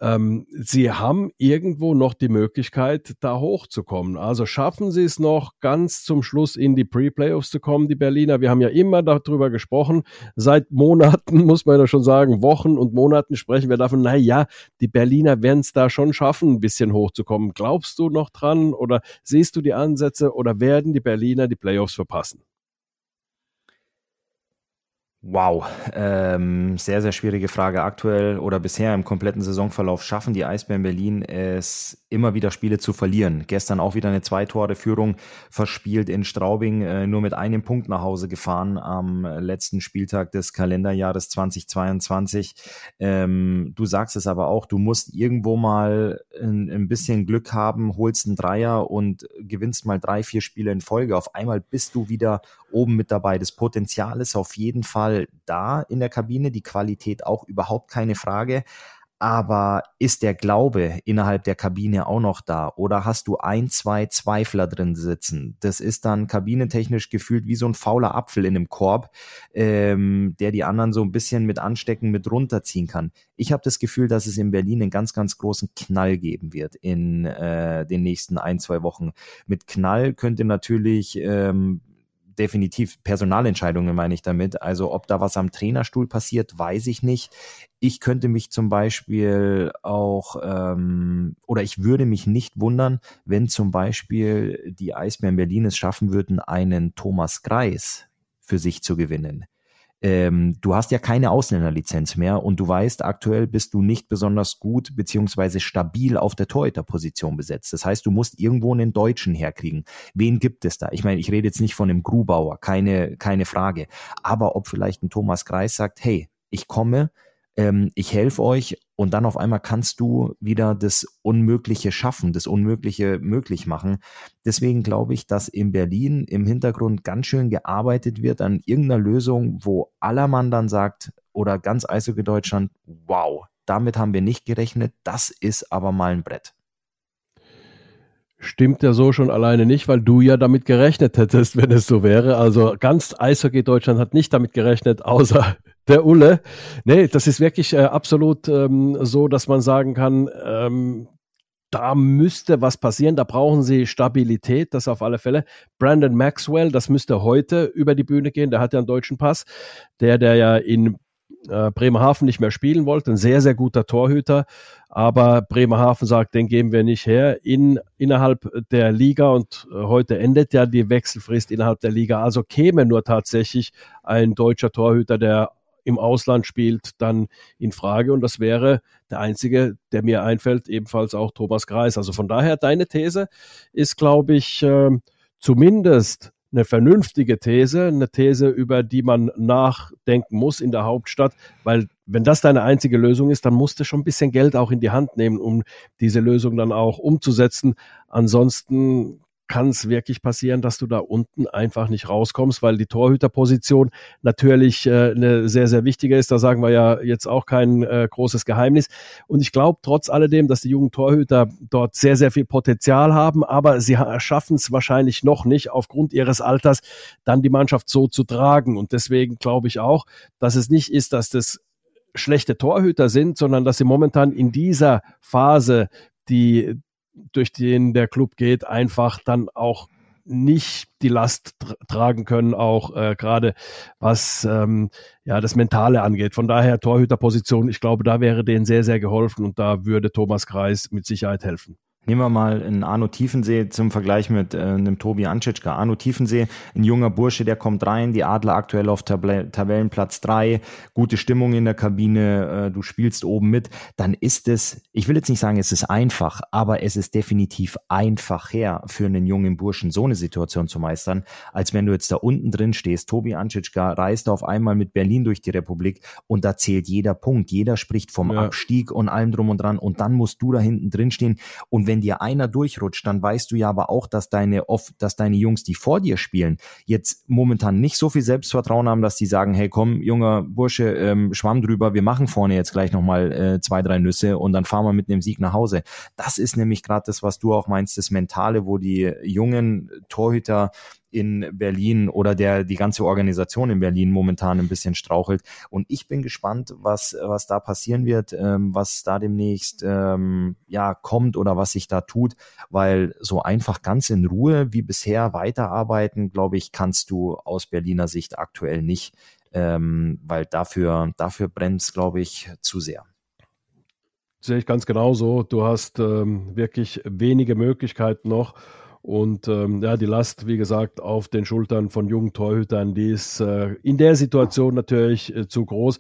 ähm, sie haben irgendwo noch die Möglichkeit, da hochzukommen. Also schaffen sie es noch ganz zum Schluss in die Pre-Playoffs zu kommen, die Berliner. Wir haben ja immer darüber gesprochen. Seit Monaten, muss man ja schon sagen, Wochen und Monaten sprechen wir davon, na ja, die Berliner werden es da schon schaffen, ein bisschen hochzukommen. Glaubst du noch dran oder siehst du die Ansätze oder werden die Berliner die Playoffs verpassen? Wow, ähm, sehr, sehr schwierige Frage. Aktuell oder bisher im kompletten Saisonverlauf schaffen die Eisbären Berlin es immer wieder Spiele zu verlieren. Gestern auch wieder eine Zwei-Tore-Führung verspielt in Straubing, äh, nur mit einem Punkt nach Hause gefahren am letzten Spieltag des Kalenderjahres 2022. Ähm, du sagst es aber auch, du musst irgendwo mal ein, ein bisschen Glück haben, holst einen Dreier und gewinnst mal drei, vier Spiele in Folge. Auf einmal bist du wieder oben mit dabei. Das Potenzial ist auf jeden Fall da in der Kabine, die Qualität auch überhaupt keine Frage aber ist der Glaube innerhalb der Kabine auch noch da? Oder hast du ein, zwei Zweifler drin sitzen? Das ist dann kabinentechnisch gefühlt wie so ein fauler Apfel in einem Korb, ähm, der die anderen so ein bisschen mit anstecken, mit runterziehen kann. Ich habe das Gefühl, dass es in Berlin einen ganz, ganz großen Knall geben wird in äh, den nächsten ein, zwei Wochen. Mit Knall könnte natürlich ähm, definitiv Personalentscheidungen meine ich damit. Also ob da was am Trainerstuhl passiert, weiß ich nicht. Ich könnte mich zum Beispiel auch, ähm, oder ich würde mich nicht wundern, wenn zum Beispiel die Eisbären Berlin es schaffen würden, einen Thomas Greis für sich zu gewinnen ähm, du hast ja keine Ausländerlizenz mehr und du weißt, aktuell bist du nicht besonders gut beziehungsweise stabil auf der Torhüterposition besetzt. Das heißt, du musst irgendwo einen Deutschen herkriegen. Wen gibt es da? Ich meine, ich rede jetzt nicht von einem Grubauer, keine, keine Frage. Aber ob vielleicht ein Thomas Kreis sagt, hey, ich komme, ähm, ich helfe euch und dann auf einmal kannst du wieder das Unmögliche schaffen, das Unmögliche möglich machen. Deswegen glaube ich, dass in Berlin im Hintergrund ganz schön gearbeitet wird an irgendeiner Lösung, wo aller Mann dann sagt, oder ganz Eishockey Deutschland, wow, damit haben wir nicht gerechnet, das ist aber mal ein Brett. Stimmt ja so schon alleine nicht, weil du ja damit gerechnet hättest, wenn es so wäre. Also ganz Eishockey Deutschland hat nicht damit gerechnet, außer der Ulle. Nee, das ist wirklich äh, absolut ähm, so, dass man sagen kann, ähm, da müsste was passieren. Da brauchen sie Stabilität, das auf alle Fälle. Brandon Maxwell, das müsste heute über die Bühne gehen. Der hat ja einen deutschen Pass. Der, der ja in äh, Bremerhaven nicht mehr spielen wollte. Ein sehr, sehr guter Torhüter. Aber Bremerhaven sagt, den geben wir nicht her in, innerhalb der Liga und äh, heute endet ja die Wechselfrist innerhalb der Liga. Also käme nur tatsächlich ein deutscher Torhüter, der im Ausland spielt, dann in Frage. Und das wäre der einzige, der mir einfällt, ebenfalls auch Thomas Greis. Also von daher, deine These ist, glaube ich, äh, zumindest eine vernünftige These, eine These, über die man nachdenken muss in der Hauptstadt, weil wenn das deine einzige Lösung ist, dann musst du schon ein bisschen Geld auch in die Hand nehmen, um diese Lösung dann auch umzusetzen. Ansonsten kann es wirklich passieren, dass du da unten einfach nicht rauskommst, weil die Torhüterposition natürlich äh, eine sehr, sehr wichtige ist. Da sagen wir ja jetzt auch kein äh, großes Geheimnis. Und ich glaube trotz alledem, dass die jungen Torhüter dort sehr, sehr viel Potenzial haben, aber sie schaffen es wahrscheinlich noch nicht, aufgrund ihres Alters dann die Mannschaft so zu tragen. Und deswegen glaube ich auch, dass es nicht ist, dass das schlechte Torhüter sind, sondern dass sie momentan in dieser Phase die durch den der Club geht, einfach dann auch nicht die Last tragen können, auch äh, gerade was ähm, ja das Mentale angeht. Von daher Torhüterposition, ich glaube, da wäre denen sehr, sehr geholfen und da würde Thomas Kreis mit Sicherheit helfen. Nehmen wir mal einen Arno Tiefensee zum Vergleich mit äh, einem Tobi Anschitschka. Arno Tiefensee, ein junger Bursche, der kommt rein, die Adler aktuell auf Tab Tabellenplatz drei, gute Stimmung in der Kabine, äh, du spielst oben mit, dann ist es, ich will jetzt nicht sagen, es ist einfach, aber es ist definitiv einfacher für einen jungen Burschen, so eine Situation zu meistern, als wenn du jetzt da unten drin stehst. Tobi Anschitschka reist auf einmal mit Berlin durch die Republik und da zählt jeder Punkt, jeder spricht vom ja. Abstieg und allem drum und dran und dann musst du da hinten drin stehen und wenn wenn dir einer durchrutscht, dann weißt du ja aber auch, dass deine oft, dass deine Jungs, die vor dir spielen, jetzt momentan nicht so viel Selbstvertrauen haben, dass die sagen, hey komm, junger Bursche, ähm, schwamm drüber, wir machen vorne jetzt gleich nochmal äh, zwei, drei Nüsse und dann fahren wir mit einem Sieg nach Hause. Das ist nämlich gerade das, was du auch meinst, das Mentale, wo die jungen Torhüter in Berlin oder der die ganze Organisation in Berlin momentan ein bisschen strauchelt. Und ich bin gespannt, was, was da passieren wird, ähm, was da demnächst ähm, ja kommt oder was sich da tut, weil so einfach ganz in Ruhe wie bisher weiterarbeiten, glaube ich, kannst du aus Berliner Sicht aktuell nicht, ähm, weil dafür, dafür brennt glaube ich, zu sehr. Sehe ich ganz genauso. Du hast ähm, wirklich wenige Möglichkeiten noch. Und ähm, ja, die Last, wie gesagt, auf den Schultern von jungen Torhütern, die ist äh, in der Situation natürlich äh, zu groß,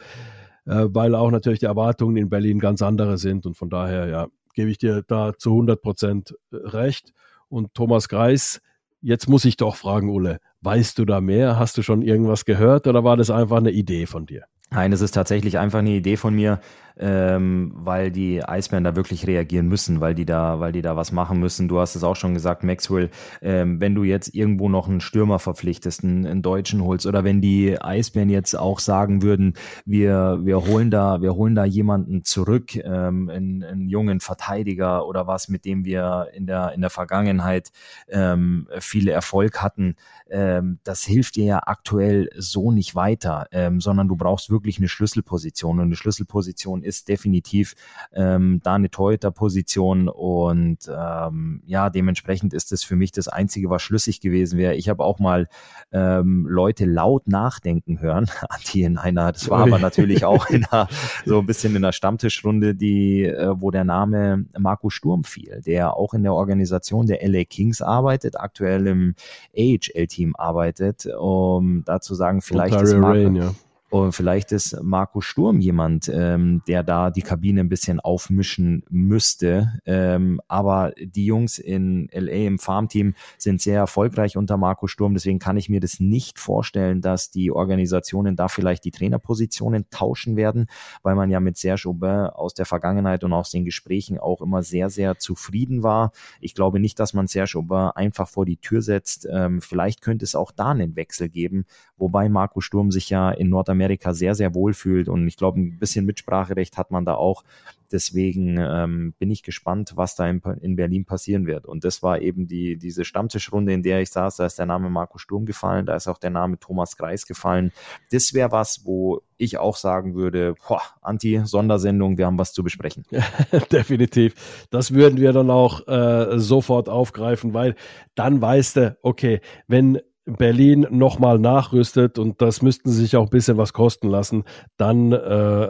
äh, weil auch natürlich die Erwartungen in Berlin ganz andere sind. Und von daher, ja, gebe ich dir da zu 100 Prozent äh, recht. Und Thomas Greis, jetzt muss ich doch fragen, Ulle, weißt du da mehr? Hast du schon irgendwas gehört oder war das einfach eine Idee von dir? Nein, es ist tatsächlich einfach eine Idee von mir ähm, weil die Eisbären da wirklich reagieren müssen, weil die da, weil die da was machen müssen. Du hast es auch schon gesagt, Maxwell, ähm, wenn du jetzt irgendwo noch einen Stürmer verpflichtest, einen, einen Deutschen holst, oder wenn die Eisbären jetzt auch sagen würden, wir, wir holen da, wir holen da jemanden zurück, ähm, einen, einen jungen Verteidiger oder was, mit dem wir in der, in der Vergangenheit ähm, viel Erfolg hatten, ähm, das hilft dir ja aktuell so nicht weiter, ähm, sondern du brauchst wirklich eine Schlüsselposition und eine Schlüsselposition ist definitiv ähm, da eine Torhüter-Position und ähm, ja, dementsprechend ist es für mich das Einzige, was schlüssig gewesen wäre. Ich habe auch mal ähm, Leute laut nachdenken hören, die in einer, das war aber natürlich auch in einer, so ein bisschen in einer Stammtischrunde, die, äh, wo der Name Marco Sturm fiel, der auch in der Organisation der LA Kings arbeitet, aktuell im AHL-Team arbeitet, um da zu sagen, vielleicht ist Marco, Rain, ja. Und vielleicht ist Marco Sturm jemand, ähm, der da die Kabine ein bisschen aufmischen müsste. Ähm, aber die Jungs in LA im Farmteam sind sehr erfolgreich unter Marco Sturm. Deswegen kann ich mir das nicht vorstellen, dass die Organisationen da vielleicht die Trainerpositionen tauschen werden, weil man ja mit Serge Aubin aus der Vergangenheit und aus den Gesprächen auch immer sehr, sehr zufrieden war. Ich glaube nicht, dass man Serge Aubin einfach vor die Tür setzt. Ähm, vielleicht könnte es auch da einen Wechsel geben, wobei Marco Sturm sich ja in Nordamerika Amerika sehr, sehr wohl fühlt. Und ich glaube, ein bisschen Mitspracherecht hat man da auch. Deswegen ähm, bin ich gespannt, was da in, in, Berlin passieren wird. Und das war eben die, diese Stammtischrunde, in der ich saß. Da ist der Name Marco Sturm gefallen, da ist auch der Name Thomas Greis gefallen. Das wäre was, wo ich auch sagen würde, Anti-Sondersendung, wir haben was zu besprechen. Definitiv. Das würden wir dann auch äh, sofort aufgreifen, weil dann weißt du, okay, wenn Berlin nochmal nachrüstet und das müssten sie sich auch ein bisschen was kosten lassen, dann äh,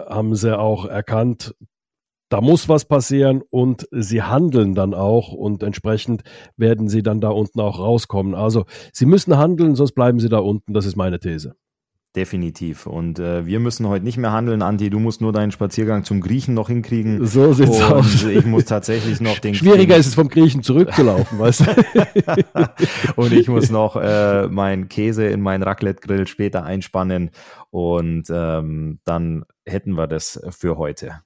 haben sie auch erkannt, da muss was passieren und sie handeln dann auch und entsprechend werden sie dann da unten auch rauskommen. Also sie müssen handeln, sonst bleiben sie da unten. Das ist meine These. Definitiv. Und äh, wir müssen heute nicht mehr handeln, Anti. Du musst nur deinen Spaziergang zum Griechen noch hinkriegen. So sieht's und aus. Ich muss tatsächlich noch den. Schwieriger ist es vom Griechen zurückzulaufen, weißt du? und ich muss noch äh, meinen Käse in meinen Raclette-Grill später einspannen. Und ähm, dann hätten wir das für heute.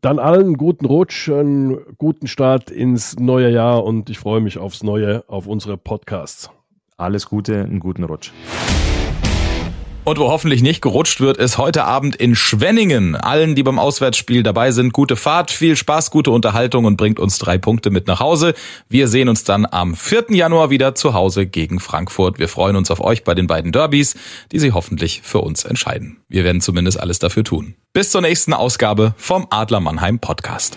Dann allen guten Rutsch, einen guten Start ins neue Jahr und ich freue mich aufs Neue, auf unsere Podcasts. Alles Gute, einen guten Rutsch. Und wo hoffentlich nicht gerutscht wird, ist heute Abend in Schwenningen. Allen, die beim Auswärtsspiel dabei sind, gute Fahrt, viel Spaß, gute Unterhaltung und bringt uns drei Punkte mit nach Hause. Wir sehen uns dann am 4. Januar wieder zu Hause gegen Frankfurt. Wir freuen uns auf euch bei den beiden Derbys, die sie hoffentlich für uns entscheiden. Wir werden zumindest alles dafür tun. Bis zur nächsten Ausgabe vom Adler Mannheim Podcast.